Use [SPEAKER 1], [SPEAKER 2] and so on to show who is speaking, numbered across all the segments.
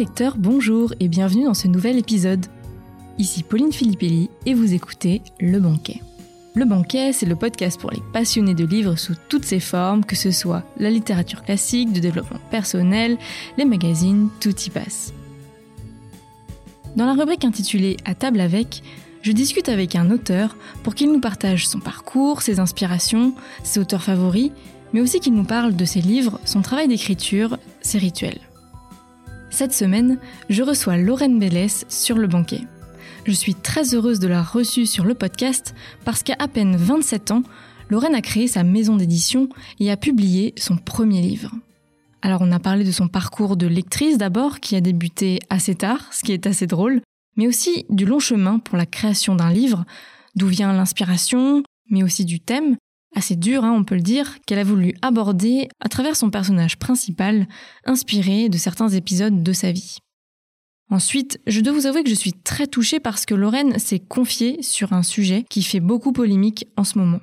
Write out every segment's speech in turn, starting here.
[SPEAKER 1] lecteurs, bonjour et bienvenue dans ce nouvel épisode. Ici Pauline Filippelli et vous écoutez Le Banquet. Le Banquet, c'est le podcast pour les passionnés de livres sous toutes ses formes, que ce soit la littérature classique, de développement personnel, les magazines, tout y passe. Dans la rubrique intitulée À table avec, je discute avec un auteur pour qu'il nous partage son parcours, ses inspirations, ses auteurs favoris, mais aussi qu'il nous parle de ses livres, son travail d'écriture, ses rituels. Cette semaine, je reçois Lorraine Bellès sur le banquet. Je suis très heureuse de la reçue sur le podcast parce qu'à à peine 27 ans, Lorraine a créé sa maison d'édition et a publié son premier livre. Alors on a parlé de son parcours de lectrice d'abord, qui a débuté assez tard, ce qui est assez drôle, mais aussi du long chemin pour la création d'un livre, d'où vient l'inspiration, mais aussi du thème, assez dur, hein, on peut le dire, qu'elle a voulu aborder à travers son personnage principal, inspiré de certains épisodes de sa vie. Ensuite, je dois vous avouer que je suis très touchée parce que Lorraine s'est confiée sur un sujet qui fait beaucoup polémique en ce moment.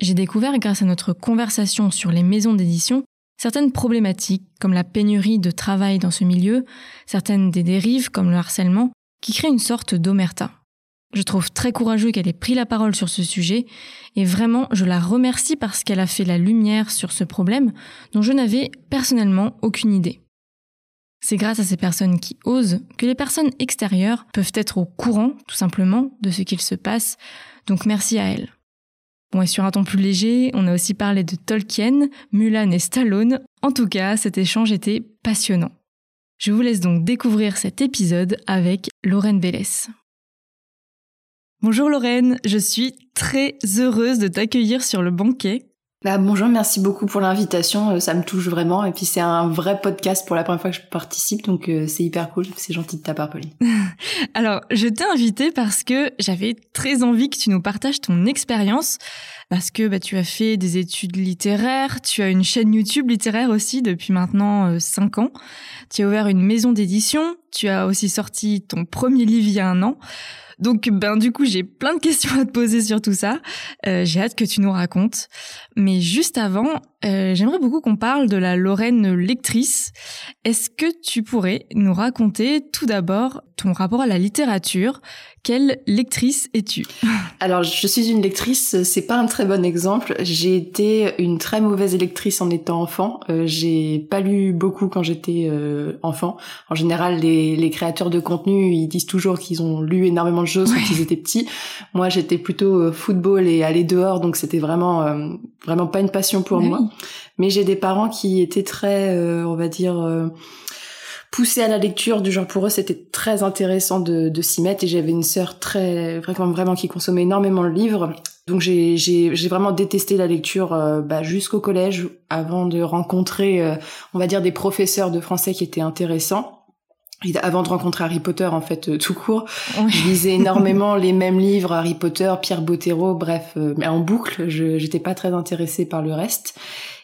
[SPEAKER 1] J'ai découvert, grâce à notre conversation sur les maisons d'édition, certaines problématiques comme la pénurie de travail dans ce milieu, certaines des dérives comme le harcèlement, qui créent une sorte d'omerta. Je trouve très courageux qu'elle ait pris la parole sur ce sujet et vraiment je la remercie parce qu'elle a fait la lumière sur ce problème dont je n'avais personnellement aucune idée. C'est grâce à ces personnes qui osent que les personnes extérieures peuvent être au courant, tout simplement, de ce qu'il se passe, donc merci à elles. Bon, et sur un ton plus léger, on a aussi parlé de Tolkien, Mulan et Stallone. En tout cas, cet échange était passionnant. Je vous laisse donc découvrir cet épisode avec Lorraine Bellès. Bonjour Lorraine, je suis très heureuse de t'accueillir sur le banquet.
[SPEAKER 2] Bah, bonjour, merci beaucoup pour l'invitation, euh, ça me touche vraiment et puis c'est un vrai podcast pour la première fois que je participe donc euh, c'est hyper cool, c'est gentil de ta part Pauline.
[SPEAKER 1] Alors, je t'ai invité parce que j'avais très envie que tu nous partages ton expérience parce que bah, tu as fait des études littéraires, tu as une chaîne YouTube littéraire aussi depuis maintenant 5 euh, ans, tu as ouvert une maison d'édition, tu as aussi sorti ton premier livre il y a un an. Donc, ben du coup, j'ai plein de questions à te poser sur tout ça. Euh, j'ai hâte que tu nous racontes. Mais juste avant, euh, j'aimerais beaucoup qu'on parle de la Lorraine lectrice. Est-ce que tu pourrais nous raconter tout d'abord ton rapport à la littérature Quelle lectrice es-tu?
[SPEAKER 2] Alors, je suis une lectrice, c'est pas un très bon exemple. J'ai été une très mauvaise lectrice en étant enfant. Euh, j'ai pas lu beaucoup quand j'étais euh, enfant. En général, les, les, créateurs de contenu, ils disent toujours qu'ils ont lu énormément de choses quand ils étaient petits. Moi, j'étais plutôt euh, football et aller dehors, donc c'était vraiment vraiment pas une passion pour moi. Mais j'ai des parents qui étaient très, on va dire, poussés à la lecture. Du genre pour eux, c'était très intéressant de, de s'y mettre. Et j'avais une sœur très, vraiment, vraiment qui consommait énormément de livres. Donc j'ai j'ai vraiment détesté la lecture euh, bah, jusqu'au collège avant de rencontrer, on va dire, des professeurs de français qui étaient intéressants avant de rencontrer Harry Potter en fait tout court je lisais énormément les mêmes livres Harry Potter Pierre Bottero bref mais en boucle je j'étais pas très intéressée par le reste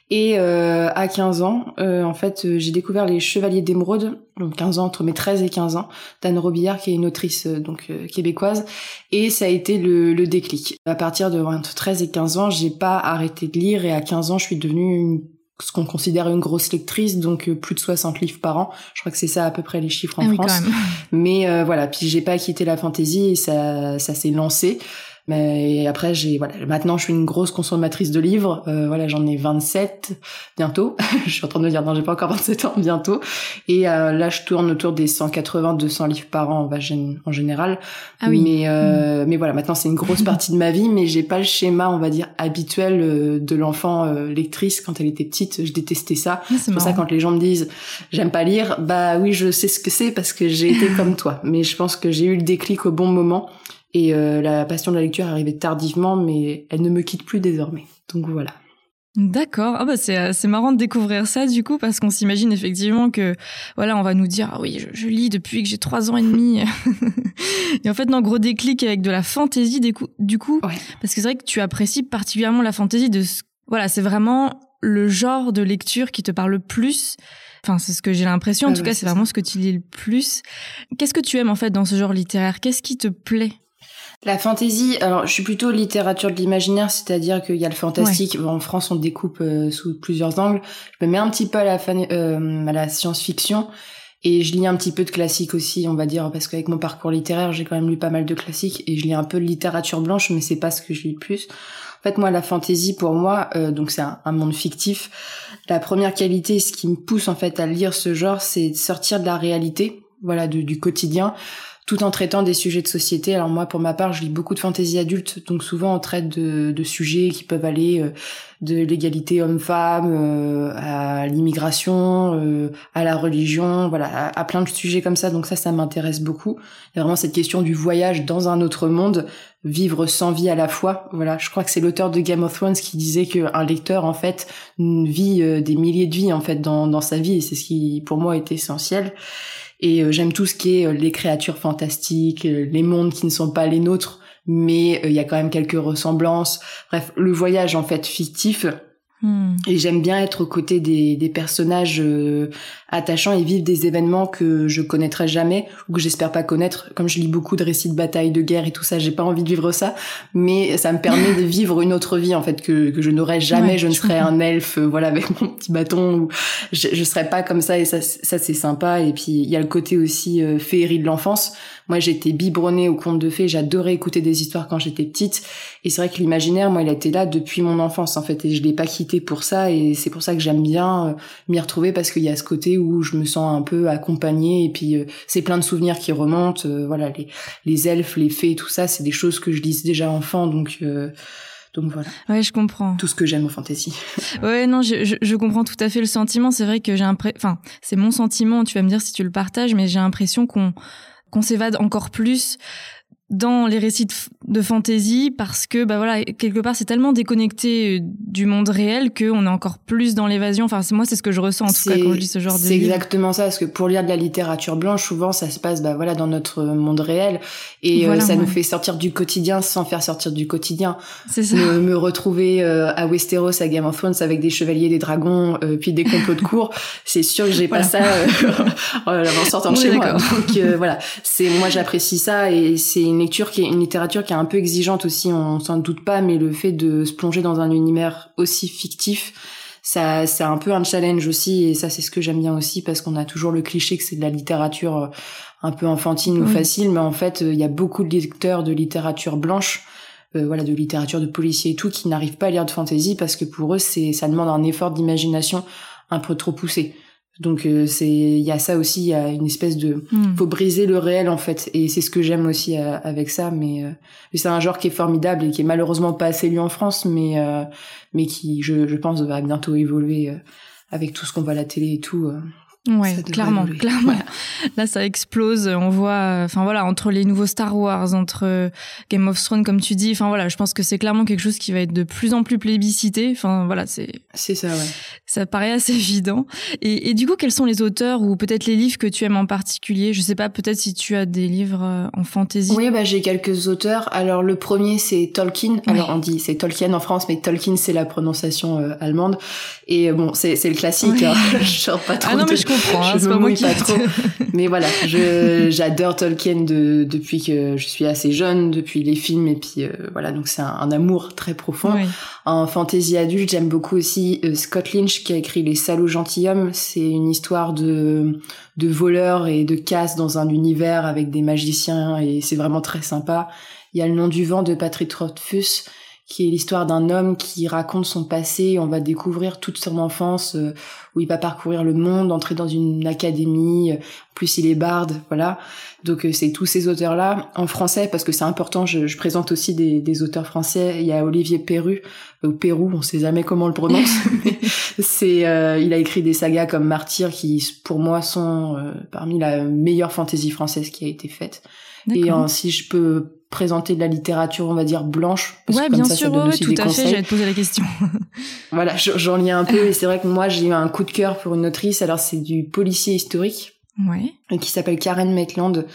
[SPEAKER 2] et euh, à 15 ans, euh, en fait, euh, j'ai découvert les Chevaliers d'Émeraude, donc 15 ans, entre mes 13 et 15 ans, d'Anne Robillard, qui est une autrice donc québécoise, et ça a été le, le, déclic. À partir de entre 13 et 15 ans, j'ai pas arrêté de lire, et à 15 ans, je suis devenue ce qu'on considère une grosse lectrice, donc plus de 60 livres par an. Je crois que c'est ça à peu près les chiffres en ah France. Mais voilà, puis j'ai pas quitté la fantaisie et ça, ça s'est lancé. Mais après, j'ai voilà, maintenant je suis une grosse consommatrice de livres. Euh, voilà, j'en ai 27 bientôt. je suis en train de me dire non, j'ai pas encore 27 ans bientôt. Et euh, là, je tourne autour des 180, 200 livres par an en général. Ah oui. Mais euh, mm. mais voilà, maintenant c'est une grosse partie de ma vie, mais j'ai pas le schéma, on va dire habituel euh, de l'enfant euh, lectrice quand elle était petite. Je détestais ça. Ah, c'est pour ça quand les gens me disent j'aime pas lire, bah oui, je sais ce que c'est parce que j'ai été comme toi. Mais je pense que j'ai eu le déclic au bon moment et euh, la passion de la lecture est arrivée tardivement, mais elle ne me quitte plus désormais. Donc voilà.
[SPEAKER 1] D'accord. Ah bah c'est c'est marrant de découvrir ça du coup parce qu'on s'imagine effectivement que voilà on va nous dire ah oui je, lis depuis que j'ai trois ans et demi et en fait non gros déclic avec de la fantaisie du coup du coup parce que c'est vrai que tu apprécies particulièrement la fantaisie de voilà c'est vraiment le genre de lecture qui te parle le plus Enfin, c'est ce que j'ai l'impression. En tout cas, c'est vraiment ce que tu lis le plus. Qu'est-ce que tu aimes en fait dans ce genre littéraire? Qu'est-ce qui te plaît?
[SPEAKER 2] La fantaisie, alors je suis plutôt littérature de l'imaginaire, c'est-à-dire qu'il y a le fantastique. En France, on découpe euh, sous plusieurs angles. Je me mets un petit peu à la, euh, à la science-fiction. Et je lis un petit peu de classique aussi, on va dire, parce qu'avec mon parcours littéraire, j'ai quand même lu pas mal de classiques et je lis un peu de littérature blanche, mais c'est pas ce que je lis le plus. En fait, moi, la fantaisie, pour moi, euh, donc c'est un, monde fictif. La première qualité, ce qui me pousse en fait à lire ce genre, c'est de sortir de la réalité, voilà, du quotidien, tout en traitant des sujets de société. Alors moi, pour ma part, je lis beaucoup de fantaisie adulte, donc souvent on traite de, de sujets qui peuvent aller euh, de l'égalité homme-femme euh, à l'immigration, euh, à la religion, voilà, à, plein de sujets comme ça. Donc ça, ça m'intéresse beaucoup. Il y a vraiment cette question du voyage dans un autre monde, vivre sans vie à la fois. Voilà, je crois que c'est l'auteur de Game of Thrones qui disait qu'un lecteur, en fait, vit des milliers de vies en fait dans, dans sa vie, et c'est ce qui, pour moi, est essentiel. Et euh, j'aime tout ce qui est euh, les créatures fantastiques, euh, les mondes qui ne sont pas les nôtres, mais il y a quand même quelques ressemblances. Bref, le voyage en fait fictif, Hmm. Et j'aime bien être aux côtés des, des personnages euh, attachants et vivre des événements que je connaîtrai jamais ou que j'espère pas connaître. Comme je lis beaucoup de récits de batailles, de guerre et tout ça, j'ai pas envie de vivre ça, mais ça me permet de vivre une autre vie en fait que, que je n'aurais jamais. je ne serais un elfe, euh, voilà, avec mon petit bâton. Ou je, je serais pas comme ça et ça, ça c'est sympa. Et puis il y a le côté aussi euh, féerie de l'enfance. Moi, j'étais biberonnée au conte de fées. J'adorais écouter des histoires quand j'étais petite. Et c'est vrai que l'imaginaire, moi, il a été là depuis mon enfance, en fait. Et je l'ai pas quitté pour ça. Et c'est pour ça que j'aime bien euh, m'y retrouver parce qu'il y a ce côté où je me sens un peu accompagnée. Et puis, euh, c'est plein de souvenirs qui remontent. Euh, voilà, les, les elfes, les fées, tout ça, c'est des choses que je lisais déjà enfant. Donc, donc voilà.
[SPEAKER 1] Ouais, je comprends.
[SPEAKER 2] Tout ce que j'aime aux fantasy.
[SPEAKER 1] ouais, non, je, je, je, comprends tout à fait le sentiment. C'est vrai que j'ai un, enfin, c'est mon sentiment. Tu vas me dire si tu le partages, mais j'ai l'impression qu'on qu'on s'évade encore plus dans les récits de, fantasy parce que bah voilà quelque part c'est tellement déconnecté euh, du monde réel qu'on est encore plus dans l'évasion. Enfin moi c'est ce que je ressens en tout cas quand je lis ce genre de
[SPEAKER 2] c'est exactement ça parce que pour lire de la littérature blanche souvent ça se passe bah voilà dans notre monde réel. Et euh, ça nous fait sortir du quotidien sans faire sortir du quitidien
[SPEAKER 1] c'est ça.
[SPEAKER 2] Me, me retrouver euh, à Westeros à Game of Thrones avec des chevaliers des dragons puis des complots de cour c'est sûr que j'ai pas ça en sortant de chez moi. donc voilà. C'est moi j'apprécie ça et c'est une lecture qui est une littérature qui est un peu exigeante aussi, on s'en doute pas, mais le fait de se plonger dans un univers aussi fictif, ça, c'est un peu un challenge aussi, et ça, c'est ce que j'aime bien aussi, parce qu'on a toujours le cliché que c'est de la littérature euh, un peu enfantine ou facile, mais en fait, euh, il y a beaucoup de lecteurs de littérature blanche, euh, voilà, de littérature de policiers et tout, qui n'arrivent pas à lire de fantasy parce que pour eux, c'est, ça demande un effort d'imagination un peu trop poussé. Donc euh, c'est il y a ça aussi, il y a une espèce de hmm. faut briser le réel en fait. Et c'est ce que j'aime aussi euh, avec ça. Mais, euh, c'est un genre qui est formidable et qui est malheureusement pas assez lu en France mais mais qui je, je pense va bientôt évoluer avec tout ce qu'on voit à la télé et tout
[SPEAKER 1] Ouais, clairement, clairement. Là, ça explose. On voit, enfin voilà, entre les nouveaux Star Wars, entre Game of Thrones, comme tu dis. Enfin voilà, je pense que c'est clairement quelque chose qui va être de plus en plus plébiscité. Enfin voilà, c'est.
[SPEAKER 2] C'est ça, ouais.
[SPEAKER 1] Ça paraît assez évident. Et, et, du coup, quels sont les auteurs ou peut-être les livres que tu aimes en particulier? Je sais pas, peut-être si tu as des livres euh, en fantasy.
[SPEAKER 2] Oui, bah j'ai quelques auteurs. Alors le premier, c'est Tolkien. Alors on dit c'est Tolkien en France, mais Tolkien c'est la prononciation euh, allemande. Et euh, bon, c'est le classique. Hein. je pas trop.
[SPEAKER 1] Ah non, mais je comprends. Hein, je me mouille pas trop.
[SPEAKER 2] mais voilà, j'adore Tolkien de, depuis que je suis assez jeune, depuis les films et puis euh, voilà, donc c'est un, amour très profond. En fantasy adulte, j'aime beaucoup aussi euh, Scott Lynch qui a écrit Les Salauds gentilshommes. C'est une histoire de de voleurs et de casse dans un univers avec des magiciens et c'est vraiment très sympa. Il y a Le nom du vent de Patrick Rothfuss qui est l'histoire d'un homme qui raconte son passé. On va découvrir toute son enfance, euh, où il va parcourir le monde, entrer dans une académie. Euh, plus, il est barde, voilà. Donc, euh, c'est tous ces auteurs-là en français, parce que c'est important. Je, je, présente aussi des, des, auteurs français. Il y a Olivier Perru, au Pérou, on sait jamais comment on le prononce. c'est, il a écrit des sagas comme Martyr, qui pour moi sont parmi la meilleure fantaisie française qui a été faite. Et si je peux présenter de la littérature, on va dire, blanche.
[SPEAKER 1] Parce ouais, bien sûr, ouais, tout à fait, j'allais te poser la question.
[SPEAKER 2] voilà, j'en lis un peu, et c'est vrai que moi, j'ai eu un coup de cœur pour une autrice, alors c'est du policier historique,
[SPEAKER 1] ouais.
[SPEAKER 2] qui s'appelle Karen Maitland,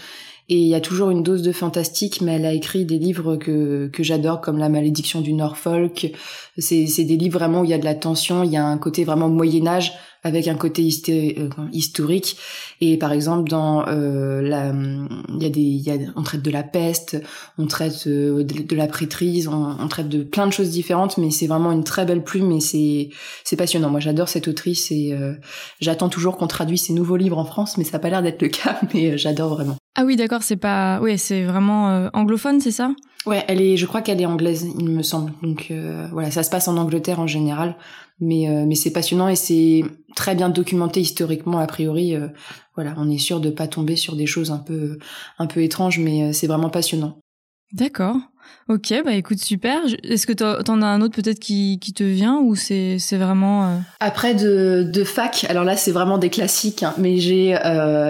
[SPEAKER 2] et il y a toujours une dose de fantastique, mais elle a écrit des livres que, que j'adore, comme La malédiction du Norfolk. C'est des livres vraiment où il y a de la tension, il y a un côté vraiment Moyen-Âge, avec un côté euh, historique. Et par exemple, dans euh, la, il y a des, il y a, on traite de la peste, on traite euh, de, la prêtrise, on, on, traite de plein de choses différentes, mais c'est vraiment une très belle plume et c'est, c'est passionnant. Moi, j'adore cette autrice et j'attends toujours qu'on traduise ses nouveaux livres en France, mais ça n'a pas l'air d'être le cas, mais j'adore vraiment.
[SPEAKER 1] Ah oui, d'accord, c'est pas, oui, c'est vraiment anglophone, c'est ça?
[SPEAKER 2] Ouais, elle est, je crois qu'elle est anglaise, il me semble. Donc voilà, ça se passe en Angleterre en général. Mais euh, mais c'est passionnant et c'est très bien documenté historiquement a priori. Euh, voilà on est sûr de pas tomber sur des choses un peu un peu étranges mais euh, c'est vraiment passionnant.
[SPEAKER 1] D'accord ok bah écoute super. Est-ce que t'en as un autre peut-être qui, qui te vient ou c'est c'est vraiment
[SPEAKER 2] après de de fac alors là c'est vraiment des classiques hein, mais j'ai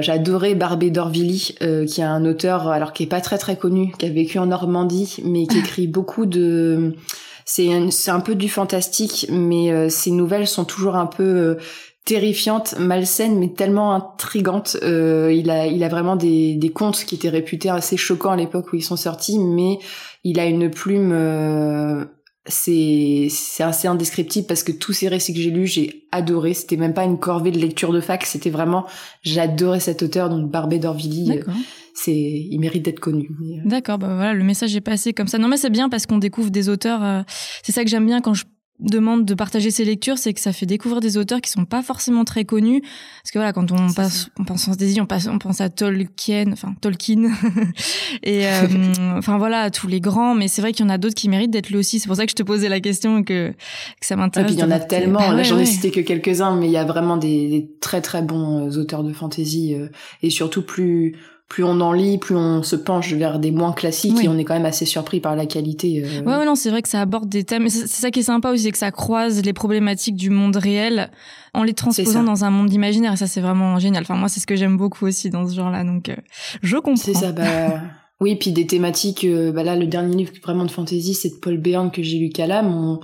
[SPEAKER 2] j'ai adoré Barbé d'Orvilly qui est un auteur alors qui est pas très très connu qui a vécu en Normandie mais qui écrit beaucoup de c'est un, peu du fantastique, mais euh, ces nouvelles sont toujours un peu euh, terrifiantes, malsaines, mais tellement intrigantes. Euh, il a, il a vraiment des, des contes qui étaient réputés assez choquants à l'époque où ils sont sortis, mais il a une plume c'est c'est assez indescriptible parce que tous ces récits que j'ai lus j'ai adoré c'était même pas une corvée de lecture de fac c'était vraiment j'adorais cet auteur donc Barbé d'Orvilly c'est il mérite d'être connu.
[SPEAKER 1] Euh. D'accord, bah voilà, le message est passé comme ça. Non mais c'est bien parce qu'on découvre des auteurs. Euh, c'est ça que j'aime bien quand je demande de partager ses lectures, c'est que ça fait découvrir des auteurs qui sont pas forcément très connus. Parce que voilà, quand on passe, on pense en Daisy, on, passe, on pense à Tolkien, enfin Tolkien, et euh, enfin voilà, tous les grands. Mais c'est vrai qu'il y en a d'autres qui méritent d'être là aussi. C'est pour ça que je te posais la question que, que ça m'intéresse.
[SPEAKER 2] Et puis il y en a tellement. Bah là, j'en ai cité que quelques-uns, mais il y a vraiment des, des très très bons auteurs de fantasy et surtout plus plus on en lit, plus on se penche vers des moins classiques et on est quand même assez surpris par la qualité.
[SPEAKER 1] Euh... Ouais, ouais, non, c'est vrai que ça aborde des thèmes. C'est ça qui est sympa aussi, c'est que ça croise les problématiques du monde réel en les transposant dans un monde imaginaire. Et ça, c'est vraiment génial. Enfin, moi, c'est ce que j'aime beaucoup aussi dans ce genre-là. Donc, euh, je comprends.
[SPEAKER 2] C'est ça. Bah... oui, puis des thématiques. Euh, bah là, le dernier livre vraiment de fantasy, c'est de Paul Béarn que j'ai lu Calam. On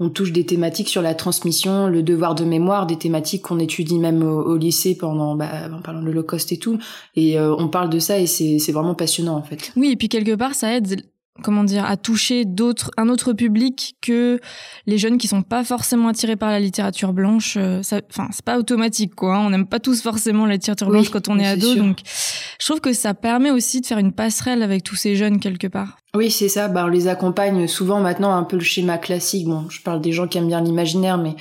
[SPEAKER 2] on touche des thématiques sur la transmission, le devoir de mémoire, des thématiques qu'on étudie même au, lycée pendant, bah, en parlant de l'Holocauste et tout. Et euh, on parle de ça et c'est vraiment passionnant en fait.
[SPEAKER 1] Oui, et puis quelque part, ça aide comment dire, à toucher d'autres, un autre public que les jeunes qui sont pas forcément attirés par la littérature blanche. Euh, enfin, c'est pas automatique, quoi. Hein. On n'aime pas tous forcément la littérature blanche quand on est ado, donc je trouve que ça permet aussi de faire une passerelle avec tous ces jeunes quelque part.
[SPEAKER 2] Oui, c'est ça. Bah, on les accompagne souvent maintenant un peu le schéma classique. Bon, je parle des gens qui aiment bien l'imaginaire, mais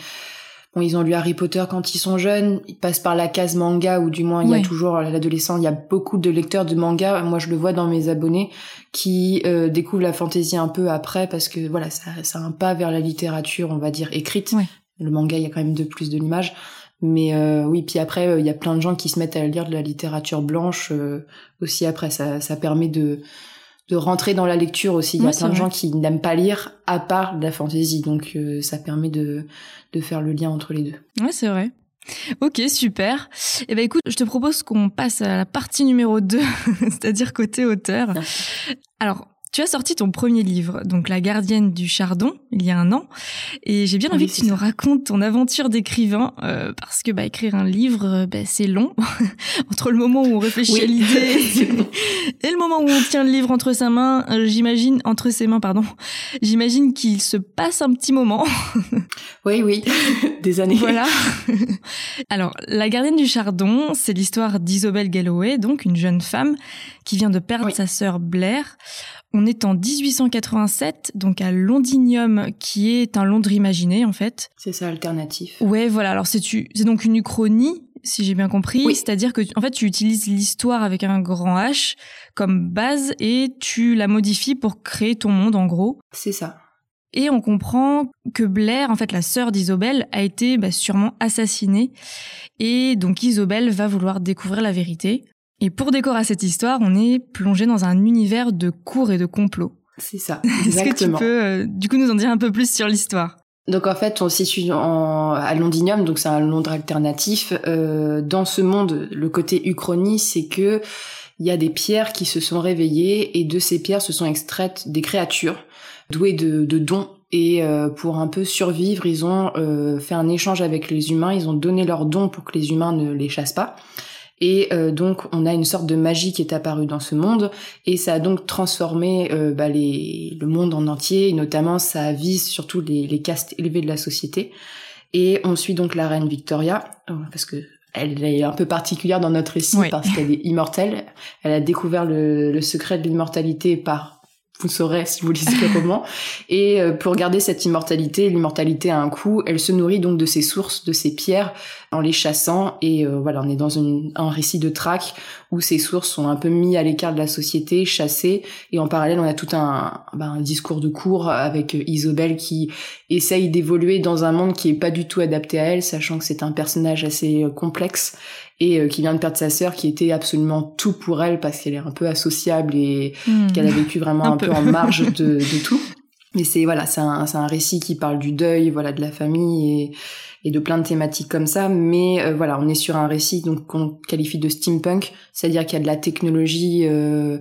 [SPEAKER 2] Bon, ils ont lu Harry Potter quand ils sont jeunes, ils passent par la case manga, ou du moins il y a toujours à l'adolescent, il y a beaucoup de lecteurs de manga. Moi, je le vois dans mes abonnés qui euh, découvrent la fantaisie un peu après parce que voilà, ça, ça a un pas vers la littérature, on va dire écrite. Le manga, il y a quand même de plus de l'image. Mais euh, oui, puis après, euh, il y a plein de gens qui se mettent à lire de la littérature blanche aussi après. Ça, ça permet de de rentrer dans la lecture aussi. Il y a plein de gens qui n'aiment pas lire à part de la fantaisie, donc euh, ça permet de, de faire le lien entre les deux.
[SPEAKER 1] Ouais, c'est vrai. Ok, super. Eh ben écoute, je te propose qu'on passe à la partie numéro 2, c'est-à-dire côté auteur. Alors, tu as sorti ton premier livre, donc La gardienne du chardon, il y a un an, et j'ai bien envie que tu nous racontes ton aventure d'écrivain, euh, parce que bah, écrire un livre, euh, bah, c'est long. entre le moment où on réfléchit à l'idée et le moment où on tient le livre entre sa main, euh, j'imagine entre ses mains, pardon, j'imagine qu'il se passe un petit moment.
[SPEAKER 2] oui, oui, des années.
[SPEAKER 1] Voilà. Alors, La gardienne du chardon, c'est l'histoire d'Isobel Galloway, donc une jeune femme qui vient de perdre sa sœur Blair. On est en 1887, donc à Londinium, qui est un Londres imaginé, en fait.
[SPEAKER 2] C'est ça, alternatif.
[SPEAKER 1] Ouais, voilà. Alors, c'est, c'est donc une uchronie, si j'ai bien compris. C'est-à-dire que, en fait, tu utilises l'histoire avec un grand H comme base et tu la modifies pour créer ton monde, en gros.
[SPEAKER 2] C'est ça.
[SPEAKER 1] Et on comprend que Blair, en fait la sœur d'Isobel, a été bah, sûrement assassinée. Et donc Isobel va vouloir découvrir la vérité. Et pour décorer cette histoire, on est plongé dans un univers de cours et de complots.
[SPEAKER 2] C'est ça,
[SPEAKER 1] Est-ce que tu peux, euh, du coup, nous en dire un peu plus sur l'histoire?
[SPEAKER 2] Donc en fait, on situe en, à Londinium, donc c'est un Londres alternatif. Euh, dans ce monde, le côté uchronie, c'est que il y a des pierres qui se sont réveillées et de ces pierres se sont extraites des créatures douées de, de dons. Et euh, pour un peu survivre, ils ont euh, fait un échange avec les humains. Ils ont donné leurs dons pour que les humains ne les chassent pas. Et euh, donc on a une sorte de magie qui est apparue dans ce monde et ça a donc transformé euh, bah, les, le monde en entier et notamment ça vise surtout les, les castes élevés de la société. Et on suit donc la reine Victoria, parce que elle est un peu particulière dans notre récit parce qu'elle est immortelle. Elle a découvert le, le secret de l'immortalité par vous saurez si vous lisez le roman. Et euh, pour garder cette immortalité, l'immortalité a un coût. Elle se nourrit donc de ses sources, de ses pierres, en les chassant. Et euh, voilà, on est dans une, un récit de traque où ces sources sont un peu mis à l'écart de la société, chassées. Et en parallèle, on a tout un, ben, un discours de cours avec euh, Isobel qui essaye d'évoluer dans un monde qui est pas du tout adapté à elle, sachant que c'est un personnage assez complexe et euh, qui vient de perdre sa sœur qui était absolument tout pour elle parce qu'elle est un peu associable et hmm. qu'elle a vécu vraiment un, peu. en marge de, de tout. Mais c'est voilà, c'est un, un récit qui parle du deuil, voilà, de la famille et, et de plein de thématiques comme ça. Mais euh, voilà, on est sur un récit donc qu'on qualifie de steampunk, c'est-à-dire qu'il y a de la technologie euh,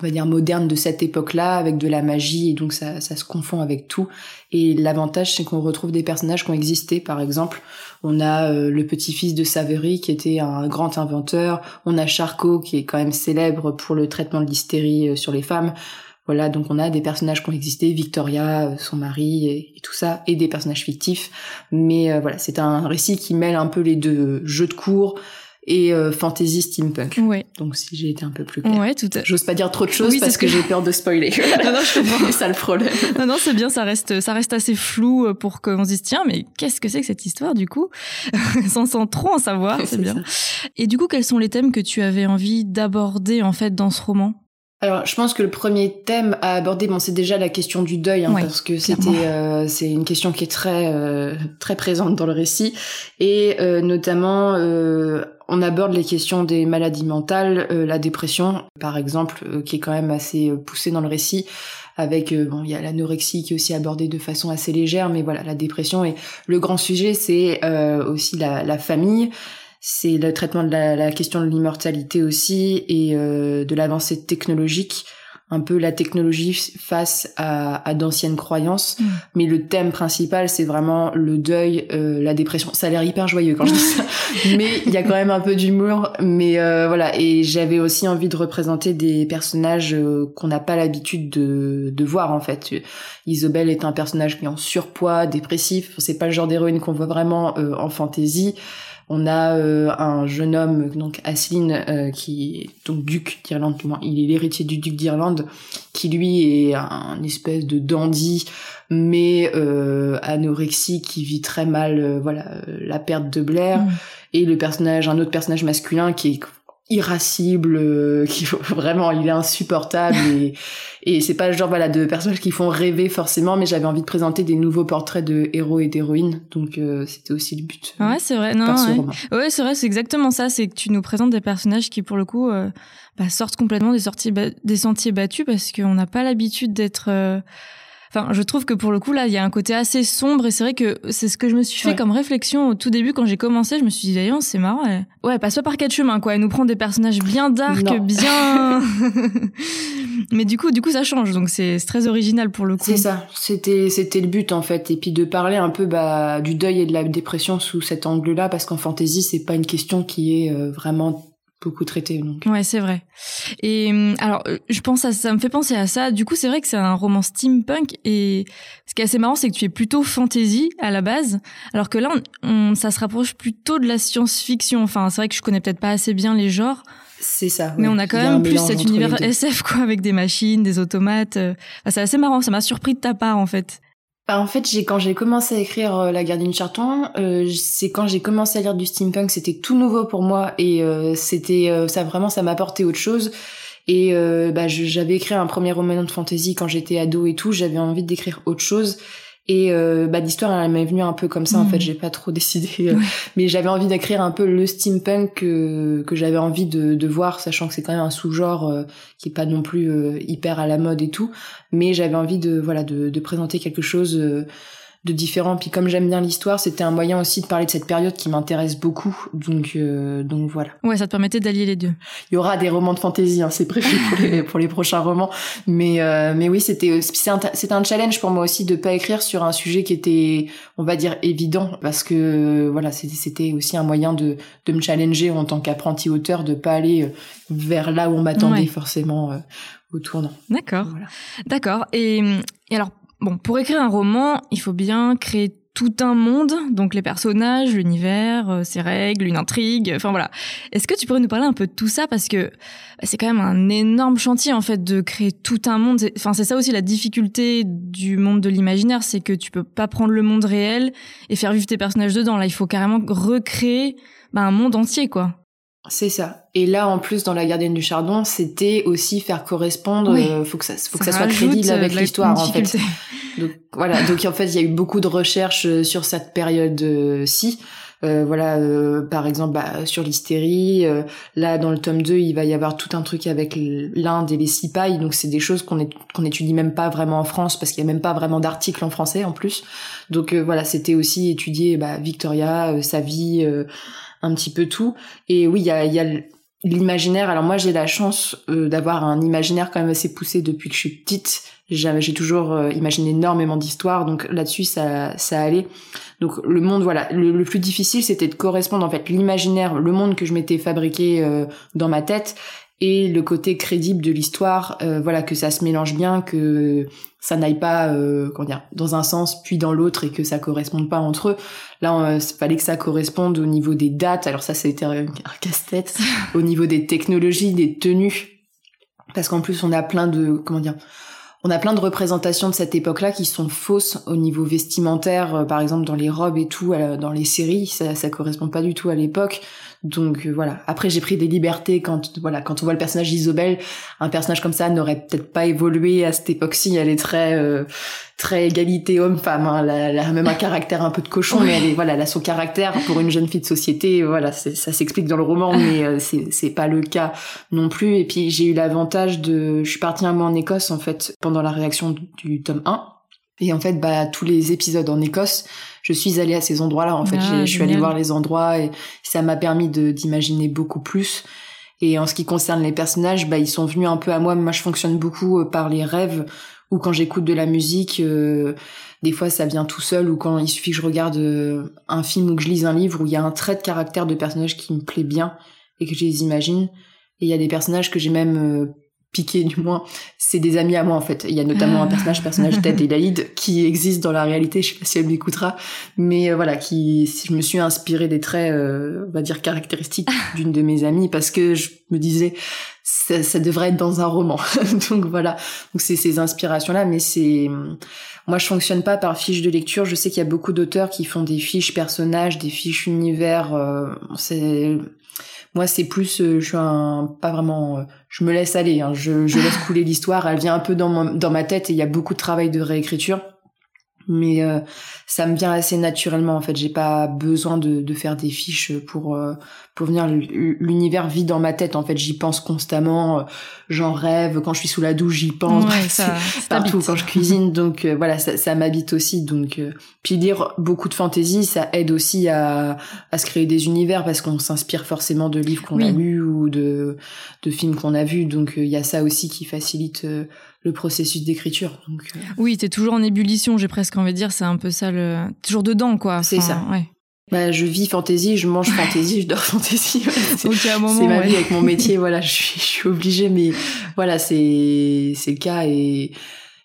[SPEAKER 2] on va dire moderne de cette époque-là avec de la magie et donc ça, ça se confond avec tout. Et l'avantage c'est qu'on retrouve des personnages qui ont existé. Par exemple on a euh, le petit-fils de Savery qui était un grand inventeur. On a Charcot qui est quand même célèbre pour le traitement de l'hystérie euh, sur les femmes. Voilà donc on a des personnages qui ont existé. Victoria euh, son mari et, tout ça et des personnages fictifs. Mais voilà c'est un récit qui mêle un peu les deux jeux de cours et euh, fantasy steampunk.
[SPEAKER 1] Ouais.
[SPEAKER 2] Donc si j'ai été un peu plus claire.
[SPEAKER 1] Ouais, tout à...
[SPEAKER 2] J'ose pas dire trop de choses parce que, j'ai peur de spoiler.
[SPEAKER 1] non, non, je comprends.
[SPEAKER 2] c'est ça le problème.
[SPEAKER 1] Non, non, c'est bien, ça reste, ça reste assez flou euh, pour qu'on se dise tiens, mais qu'est-ce que c'est que cette histoire du coup, sans, sans trop en savoir, c'est bien. Et du coup, quels sont les thèmes que tu avais envie d'aborder en fait dans ce roman?
[SPEAKER 2] Alors, je pense que le premier thème à aborder, bon, c'est déjà la question du deuil, hein, parce que c'était, euh, c'est une question qui est très, euh, très présente dans le récit, et euh, notamment, on aborde les questions des maladies mentales, la dépression, par exemple, qui est quand même assez poussée dans le récit, avec, bon, il y a l'anorexie qui est aussi abordée de façon assez légère, mais voilà, la dépression et le grand sujet, c'est aussi la, la famille c'est le traitement de la, question de l'immortalité aussi et euh, de l'avancée technologique un peu la technologie face à, d'anciennes croyances. Mm. Mais le thème principal, c'est vraiment le deuil, euh, la dépression. Ça a l'air hyper joyeux quand je dis ça, mais il y a quand même un peu d'humour. Mais euh, voilà, et j'avais aussi envie de représenter des personnages qu'on n'a pas l'habitude de, de voir en fait. Isabelle est un personnage qui est en surpoids, dépressif. C'est pas le genre d'héroïne qu'on voit vraiment en fantaisie. On a euh, un jeune homme, donc Asseline, euh, qui est donc duc d'Irlande, il est l'héritier du duc d'Irlande, qui lui est un espèce de dandy, mais euh, anorexique, qui vit très mal, voilà, la perte de Blair. Mm. Et le personnage, un autre personnage masculin qui est irascible, euh, qui vraiment il est insupportable et, et c'est pas le genre voilà de personnages qui font rêver forcément, mais j'avais envie de présenter des nouveaux portraits de héros et d'héroïnes, donc euh, c'était aussi le but.
[SPEAKER 1] ouais, c'est vrai, non, ouais, c'est vrai, c'est exactement ça, c'est que tu nous présentes des personnages qui pour le coup euh, bah, sortent complètement des sorties des sentiers battus parce qu'on n'a pas l'habitude d'être Enfin, je trouve que pour le coup là, il y a un côté assez sombre et c'est vrai que c'est ce que je me suis fait comme réflexion au tout début quand j'ai commencé. Je me suis dit d'ailleurs c'est marrant. Elle... Ouais, passe pas par quatre chemins quoi. Elle nous prend des personnages bien dark, bien. Mais du coup, du coup, ça change. Donc c'est très original pour le coup.
[SPEAKER 2] C'est ça. C'était c'était le but en fait. Et puis de parler un peu bah, du deuil et de la dépression sous cet angle-là, parce qu'en fantasy c'est pas une question qui est euh, vraiment beaucoup traité donc.
[SPEAKER 1] Ouais, c'est vrai. Et hum, alors euh, je pense à ça me fait penser à ça. Du coup, c'est vrai que c'est un roman steampunk et ce qui est assez marrant c'est que tu es plutôt fantasy à la base alors que là on, ça se rapproche plutôt de la science-fiction. Enfin, c'est vrai que je connais peut-être pas assez bien les genres.
[SPEAKER 2] C'est ça.
[SPEAKER 1] Mais on a quand même plus cet univers SF quoi avec des machines, des automates. Euh. c'est assez marrant, ça m'a surpris de ta part en fait.
[SPEAKER 2] Bah, en fait, j'ai quand j'ai commencé à écrire euh, La Gardienne Charton, euh, c'est quand j'ai commencé à lire du steampunk, c'était tout nouveau pour moi et euh, c'était ça vraiment ça m'a apporté autre chose. Et bah, j'avais écrit un premier roman de fantasy quand j'étais ado et tout, j'avais envie d'écrire autre chose et euh, bah l'histoire elle m'est venue un peu comme ça en fait, mm. j'ai pas trop décidé euh, mais j'avais envie d'écrire un peu le steampunk que, que j'avais envie de, de voir sachant que c'est quand même un sous-genre euh, qui est pas non plus euh, hyper à la mode et tout, mais j'avais envie de voilà de, de présenter quelque chose de différents. Puis comme j'aime bien l'histoire, c'était un moyen aussi de parler de cette période qui m'intéresse beaucoup. Donc euh, donc voilà.
[SPEAKER 1] Ouais, ça te permettait d'allier les deux.
[SPEAKER 2] Il y aura des romans de fantasy, hein, c'est prévu pour les, pour les prochains romans. Mais euh, mais oui, c'était c'était un, challenge pour moi aussi de pas écrire sur un sujet qui était, on va dire, évident, parce que voilà, c'était aussi un moyen de de me challenger en tant qu'apprenti auteur, de pas aller euh, vers là où on m'attendait forcément au tournant.
[SPEAKER 1] D'accord. D'accord. Et, et alors Bon, pour écrire un roman, il faut bien créer tout un monde, donc les personnages, l'univers, euh, ses règles, une intrigue, enfin voilà. Est-ce que tu pourrais nous parler un peu de tout ça? Parce que bah, c'est quand même un énorme chantier en fait de créer tout un monde. Enfin c'est ça aussi la difficulté du monde de l'imaginaire, c'est que tu peux pas prendre le monde réel et faire vivre tes personnages dedans. Là, il faut carrément recréer bah, un monde entier quoi.
[SPEAKER 2] C'est ça. Et là, en plus, dans La Gardienne du Chardon, c'était aussi faire correspondre. Euh, faut que ça, faut que ça soit crédible
[SPEAKER 1] euh,
[SPEAKER 2] avec l'histoire, en fait. Donc voilà. Donc en fait, il y a eu beaucoup de recherches euh, sur cette période-ci. Euh, voilà, par exemple, bah, sur l'hystérie. là, dans le tome 2, il va y avoir tout un truc avec l'Inde et les cipayes. Donc, c'est des choses qu'on qu'on étudie même pas vraiment en France parce qu'il y a même pas vraiment d'articles en français en plus. Donc voilà, c'était aussi étudier bah, Victoria, sa vie un petit peu tout. Et oui, il y a, y a l'imaginaire. Alors moi, j'ai la chance euh, d'avoir un imaginaire quand même assez poussé depuis que je suis petite. J'ai toujours euh, imaginé énormément d'histoires, donc là-dessus, ça, ça allait. Donc le monde, voilà, le, plus difficile, c'était de correspondre en fait l'imaginaire, le monde que je m'étais fabriqué euh, dans ma tête et le côté crédible de l'histoire, voilà, que ça se mélange bien, que ça n'aille pas euh, comment dire dans un sens puis dans l'autre et que ça corresponde pas entre eux. Là il fallait que ça corresponde au niveau des dates. Alors ça c'était un casse-tête. Au niveau des technologies des tenues. Parce qu'en plus on a plein de comment dire on a plein de représentations de cette époque-là qui sont fausses au niveau vestimentaire, euh, par exemple dans les robes et tout, euh, dans les séries, ça, ça correspond pas du tout à l'époque. Donc euh, voilà. Après j'ai pris des libertés quand voilà quand on voit le personnage d'Isobel, un personnage comme ça n'aurait peut-être pas évolué à cette époque-ci. Elle est très euh, très égalité homme-femme. Hein. Elle, a même un caractère un peu de cochon, mais elle est voilà, elle a son caractère pour une jeune fille de société. Voilà, ça s'explique dans le roman, mais euh, c'est pas le cas non plus. Et puis j'ai eu l'avantage de, je suis partie un mois en Écosse en fait pendant la réaction du tome 1 et en fait, bah, tous les épisodes en Écosse, je suis allée à ces endroits-là. En fait, ah, je suis allée voir les endroits et ça m'a permis d'imaginer beaucoup plus. Et en ce qui concerne les personnages, bah, ils sont venus un peu à moi. Moi, je fonctionne beaucoup euh, par les rêves ou quand j'écoute de la musique. Euh, des fois, ça vient tout seul ou quand il suffit que je regarde euh, un film ou que je lise un livre où il y a un trait de caractère de personnage qui me plaît bien et que je les imagine. Et il y a des personnages que j'ai même piqué du moins, c'est des amis à moi en fait. Il y a notamment un personnage, personnage Ted qui existe dans la réalité, je sais pas si elle m'écoutera, mais euh, voilà, qui, je me suis inspirée des traits, euh, on va dire caractéristiques d'une de mes amies parce que je me disais ça, ça devrait être dans un roman. Donc voilà, donc c'est ces inspirations là, mais c'est moi je fonctionne pas par fiche de lecture. Je sais qu'il y a beaucoup d'auteurs qui font des fiches personnages, des fiches univers. Euh, c'est moi, c'est plus, euh, je suis un, pas vraiment, euh, je me laisse aller, hein, je, je laisse couler l'histoire, elle vient un peu dans, dans ma tête et il y a beaucoup de travail de réécriture mais euh, ça me vient assez naturellement en fait. J'ai pas besoin de, de faire des fiches pour euh, pour venir l'univers vit dans ma tête en fait. J'y pense constamment euh, j'en rêve. Quand je suis sous la douche j'y pense ça, partout quand je cuisine. Donc voilà ça, ça m'habite aussi. Donc puis lire beaucoup de fantaisie ça aide aussi à, à se créer des univers parce qu'on s'inspire forcément de livres qu'on a lus ou de de films qu'on a vus. Donc il y a ça aussi qui facilite le processus d'écriture. Donc
[SPEAKER 1] euh. oui, t'es toujours en ébullition. J'ai presque envie de dire, c'est un peu ça le toujours dedans quoi.
[SPEAKER 2] c'est ça. Ouais. Bah, je vis fantaisie, je mange fantaisie, je dors fantaisie.
[SPEAKER 1] c'est
[SPEAKER 2] ma vie avec mon métier. Voilà, je suis, je suis obligée, mais voilà, c'est c'est le cas et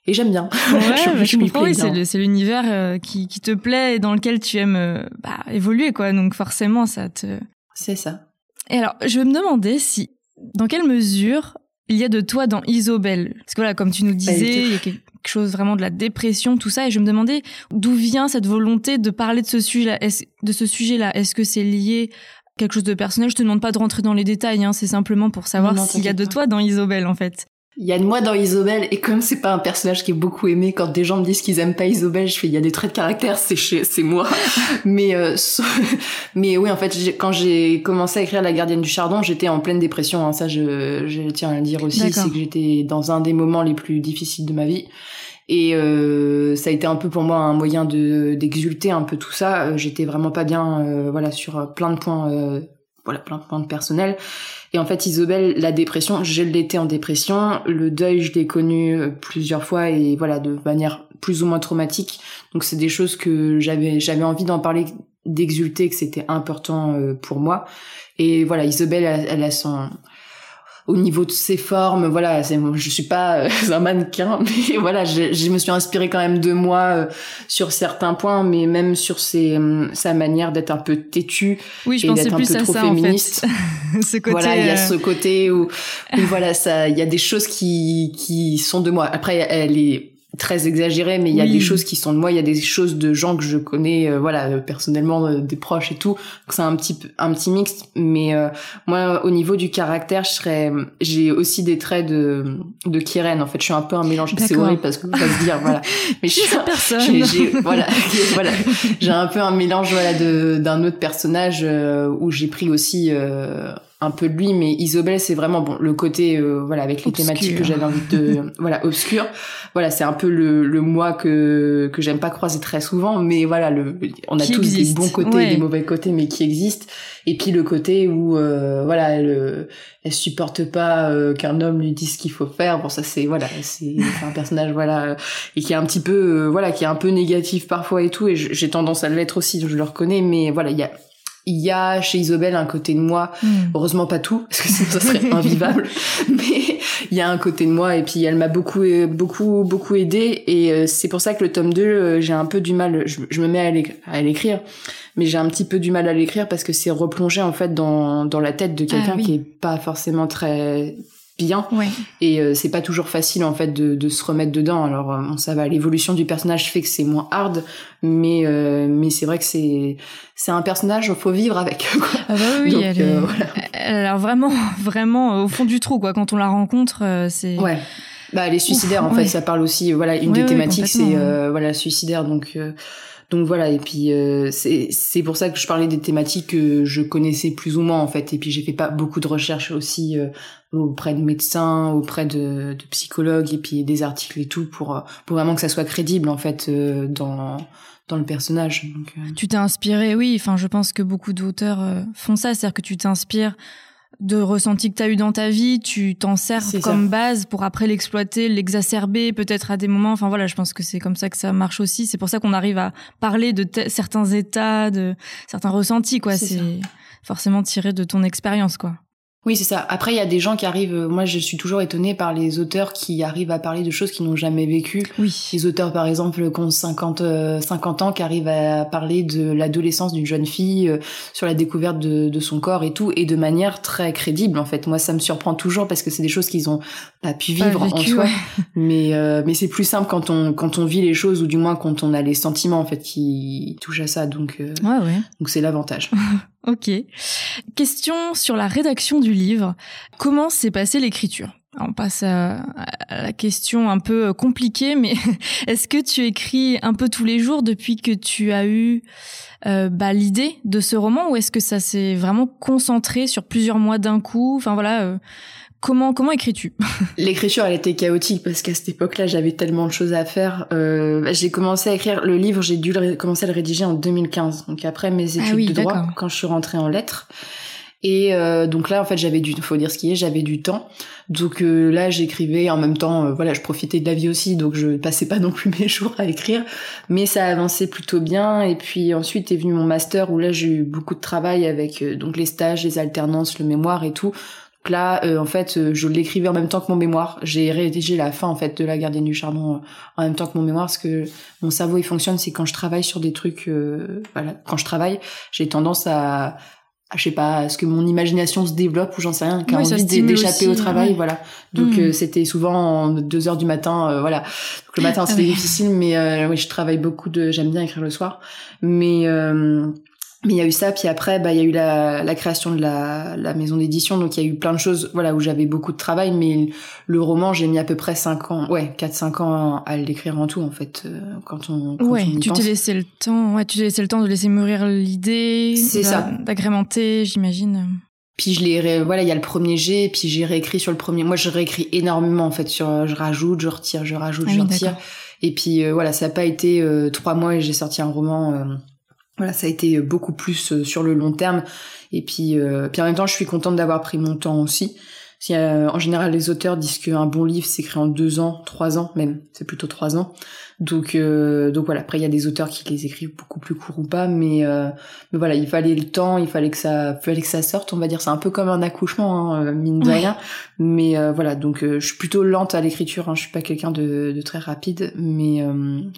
[SPEAKER 2] et j'aime bien.
[SPEAKER 1] Ouais, je, bah, oui, c'est l'univers euh, qui, qui te plaît et dans lequel tu aimes euh, bah, évoluer, quoi. Donc forcément, ça te.
[SPEAKER 2] C'est ça.
[SPEAKER 1] Et alors, je vais me demander si, dans quelle mesure il y a de toi dans Isobel. Parce que voilà, comme tu nous disais, il y a quelque chose vraiment de la dépression, tout ça, et je me demandais d'où vient cette volonté de parler de ce sujet-là. De ce sujet-là, est-ce que c'est lié à quelque chose de personnel? Je te demande pas de rentrer dans les détails, hein, c'est simplement pour savoir s'il y a de toi dans Isobel en fait.
[SPEAKER 2] Il y a de moi dans Isobel et comme c'est pas un personnage qui est beaucoup aimé, quand des gens me disent qu'ils aiment pas Isobel, je fais il y a des traits de caractère, c'est c'est moi. mais euh, mais oui en fait quand j'ai commencé à écrire La Gardienne du Chardon, j'étais en pleine dépression. Hein, ça je, je tiens à le dire aussi, c'est que j'étais dans un des moments les plus difficiles de ma vie. Et euh, ça a été un peu pour moi un moyen de d'exulter un peu tout ça. Euh, j'étais vraiment pas bien, euh, voilà, sur plein de points, euh, voilà, plein points de personnel. Et en fait, Isobel, la dépression, je l'étais en dépression. Le deuil, je l'ai connu euh, plusieurs fois et voilà, de manière plus ou moins traumatique. Donc c'est des choses que j'avais j'avais envie d'en parler, d'exulter, que c'était important euh, pour moi. Et voilà, Isobel, elle, a son au niveau de ses formes, voilà, c'est, je suis pas euh, un mannequin, mais voilà, je, je, me suis inspirée quand même de moi euh, sur certains points, mais même sur ses, euh, sa manière d'être un peu têtue
[SPEAKER 1] oui, je
[SPEAKER 2] et d'être un
[SPEAKER 1] plus
[SPEAKER 2] peu
[SPEAKER 1] à
[SPEAKER 2] trop
[SPEAKER 1] ça,
[SPEAKER 2] féministe.
[SPEAKER 1] En fait. ce côté,
[SPEAKER 2] voilà, il y a ce côté où, où voilà, ça, il y a des choses qui qui sont de moi. Après, elle est très exagéré mais il y a
[SPEAKER 1] Oui.
[SPEAKER 2] des choses qui sont de moi il y a des choses de gens que je connais euh, voilà euh, personnellement euh, des proches et tout. C'est un petit un petit mix mais euh, moi au niveau du caractère je serais j'ai aussi des traits de de Kiren en fait. Je suis un peu un mélange c'est horrible parce que va se dire voilà. Mais je suis
[SPEAKER 1] cette personne.
[SPEAKER 2] j'ai, j'ai- voilà, voilà, j'ai un peu un mélange voilà de d'un autre personnage euh, où j'ai pris aussi euh, un peu de lui, mais Isobel c'est vraiment bon le côté euh, voilà avec les thématiques que j'avais envie de voilà obscur. Voilà, c'est un peu le, le moi que que j'aime pas croiser très souvent, mais voilà le on a
[SPEAKER 1] Qui
[SPEAKER 2] tous
[SPEAKER 1] existe,
[SPEAKER 2] des bons côtés,
[SPEAKER 1] ouais.
[SPEAKER 2] et des mauvais côtés, mais qui existent. Et puis le côté où euh, voilà elle elle supporte pas euh, qu'un homme lui dise ce qu'il faut faire. Bon ça c'est voilà c'est un personnage voilà et qui est un petit peu euh, voilà qui est un peu négatif parfois et tout et j'ai tendance à l'être aussi je le reconnais mais voilà il y a il y a chez Isobel un côté de moi
[SPEAKER 1] Hmm.
[SPEAKER 2] heureusement pas tout parce que sinon ça serait invivable mais il y a un côté de moi et puis elle m'a beaucoup euh, beaucoup beaucoup aidé et euh, c'est pour ça que le tome 2 euh, j'ai un peu du mal je, je me mets à l'éc- à l'écrire mais j'ai un petit peu du mal à l'écrire parce que c'est replonger en fait dans dans la tête de quelqu'un
[SPEAKER 1] Ah oui.
[SPEAKER 2] qui est pas forcément très bien
[SPEAKER 1] Ouais.
[SPEAKER 2] et euh, c'est pas toujours facile en fait de, de se remettre dedans. Alors euh, bon, ça va, l'évolution du personnage fait que c'est moins hard, mais euh, mais c'est vrai que c'est c'est un personnage faut vivre avec. quoi.
[SPEAKER 1] Ah bah oui,
[SPEAKER 2] Donc,
[SPEAKER 1] elle, est-
[SPEAKER 2] euh, voilà.
[SPEAKER 1] elle a l'air vraiment, vraiment euh, au fond du trou, quoi. Quand on la rencontre, c'est.
[SPEAKER 2] Ouais. Bah elle est suicidaire
[SPEAKER 1] Ouf,
[SPEAKER 2] en
[SPEAKER 1] ouais.
[SPEAKER 2] fait. Ça parle aussi. Voilà, une
[SPEAKER 1] Ouais,
[SPEAKER 2] des thématiques c'est euh, voilà suicidaire. Donc euh, donc voilà. Et puis euh, c'est c'est pour ça que je parlais des thématiques que je connaissais plus ou moins en fait. Et puis j'ai fait pas beaucoup de recherches aussi euh, auprès de médecins, auprès de, de psychologues et puis des articles et tout pour euh, pour vraiment que ça soit crédible en fait euh, dans dans le personnage. Donc, euh,
[SPEAKER 1] Tu t'es inspiré, oui. Enfin, je pense que beaucoup d'auteurs euh, font ça, c'est-à-dire que tu t'inspires de ressentis que tu as eu dans ta vie, tu t'en sers comme base pour après l'exploiter, l'exacerber peut-être à des moments. Enfin voilà, je pense que c'est comme ça que ça marche aussi. C'est pour ça qu'on arrive à parler de certains états, de certains ressentis, quoi.
[SPEAKER 2] C'est
[SPEAKER 1] forcément tiré de ton expérience, quoi.
[SPEAKER 2] Oui, c'est ça. Après, il y a des gens qui arrivent. euh, Moi, je suis toujours étonnée par les auteurs qui arrivent à parler de choses qu'ils n'ont jamais vécues.
[SPEAKER 1] Oui.
[SPEAKER 2] Les auteurs, par exemple, qui ont 50, euh, 50 ans, qui arrivent à parler de l'adolescence d'une jeune fille, euh, sur la découverte de, de son corps et tout, et de manière très crédible, en fait. Moi, ça me surprend toujours parce que c'est des choses qu'ils ont pas pu
[SPEAKER 1] Pas
[SPEAKER 2] vivre en soi.
[SPEAKER 1] ouais.
[SPEAKER 2] Mais, euh, mais c'est plus simple quand on, quand on vit les choses, ou du moins quand on a les sentiments, en fait, qui touchent à ça. Donc, euh,
[SPEAKER 1] Ouais, ouais.
[SPEAKER 2] donc c'est l'avantage.
[SPEAKER 1] Ok. Question sur la rédaction du livre. Comment s'est passée l'écriture? On passe à, à la question un peu compliquée, mais est-ce que tu écris un peu tous les jours depuis que tu as eu euh, bah, l'idée de ce roman, ou est-ce que ça s'est vraiment concentré sur plusieurs mois d'un coup? Enfin voilà. euh, Comment, comment écris-tu?
[SPEAKER 2] L'écriture, elle était chaotique parce qu'à cette époque-là, j'avais tellement de choses à faire. Euh, bah, j'ai commencé à écrire le livre, j'ai dû le commencer à le rédiger en 2015, donc après mes études
[SPEAKER 1] Ah oui,
[SPEAKER 2] de droit, quand je suis rentrée en lettres. Et euh, donc là, en fait, j'avais du, faut dire ce qui est, j'avais du temps. Donc euh, là, j'écrivais en même temps. euh, voilà, je profitais de la vie aussi, donc je passais pas non plus mes jours à écrire. Mais ça avançait plutôt bien. Et puis ensuite est venu mon master où là, j'ai eu beaucoup de travail avec euh, donc les stages, les alternances, le mémoire et tout. Donc là, euh, en fait, euh, je l'écrivais en même temps que mon mémoire. J'ai rédigé la fin en fait de la gardienne du charbon euh, en même temps que mon mémoire parce que mon cerveau il fonctionne, c'est quand je travaille sur des trucs, voilà, quand je travaille, j'ai tendance à, à, je sais pas, à ce que mon imagination se développe ou j'en sais rien, qui a
[SPEAKER 1] Oui,
[SPEAKER 2] envie d'échapper au travail,
[SPEAKER 1] ouais.
[SPEAKER 2] voilà. Donc
[SPEAKER 1] Mm.
[SPEAKER 2] euh, c'était souvent en deux heures du matin, voilà. Donc le matin
[SPEAKER 1] Ah
[SPEAKER 2] c'était difficile, mais oui, je travaille beaucoup de, j'aime bien écrire le soir, mais mais il y a eu ça, puis après, bah, il y a eu la, la création de la, la maison d'édition, donc il y a eu plein de choses, voilà, où j'avais beaucoup de travail, mais le roman, j'ai mis à peu près 5 ans, ouais, 4-5 ans à l'écrire en tout, en fait, euh, quand on, quand
[SPEAKER 1] Ouais,
[SPEAKER 2] on y
[SPEAKER 1] tu t'es laissé le temps. Ouais, tu t'es laissé le temps de laisser mûrir l'idée.
[SPEAKER 2] C'est ça.
[SPEAKER 1] D'agrémenter, j'imagine.
[SPEAKER 2] Puis je l'ai, ré- voilà, il y a le premier jet, puis j'ai réécrit sur le premier. Moi, je réécris énormément en fait. Sur, je rajoute, je retire, je rajoute,
[SPEAKER 1] Ah
[SPEAKER 2] je
[SPEAKER 1] oui,
[SPEAKER 2] retire. Et puis euh, voilà, ça n'a pas été euh, trois mois et j'ai sorti un roman. euh, voilà, ça a été beaucoup plus euh, sur le long terme. Et puis, euh, puis en même temps, je suis contente d'avoir pris mon temps aussi. En général, les auteurs disent qu'un bon livre s'écrit en deux ans, trois ans même, c'est plutôt trois ans. Donc, euh, donc voilà. Après, il y a des auteurs qui les écrivent beaucoup plus court ou pas, mais, euh, mais voilà, il fallait le temps, il fallait que ça, fallait que ça sorte. On va dire, c'est un peu comme un accouchement, hein, mine de rien. Mais euh, voilà, donc je suis plutôt lente à l'écriture. Hein, je suis pas quelqu'un de, de, très rapide, mais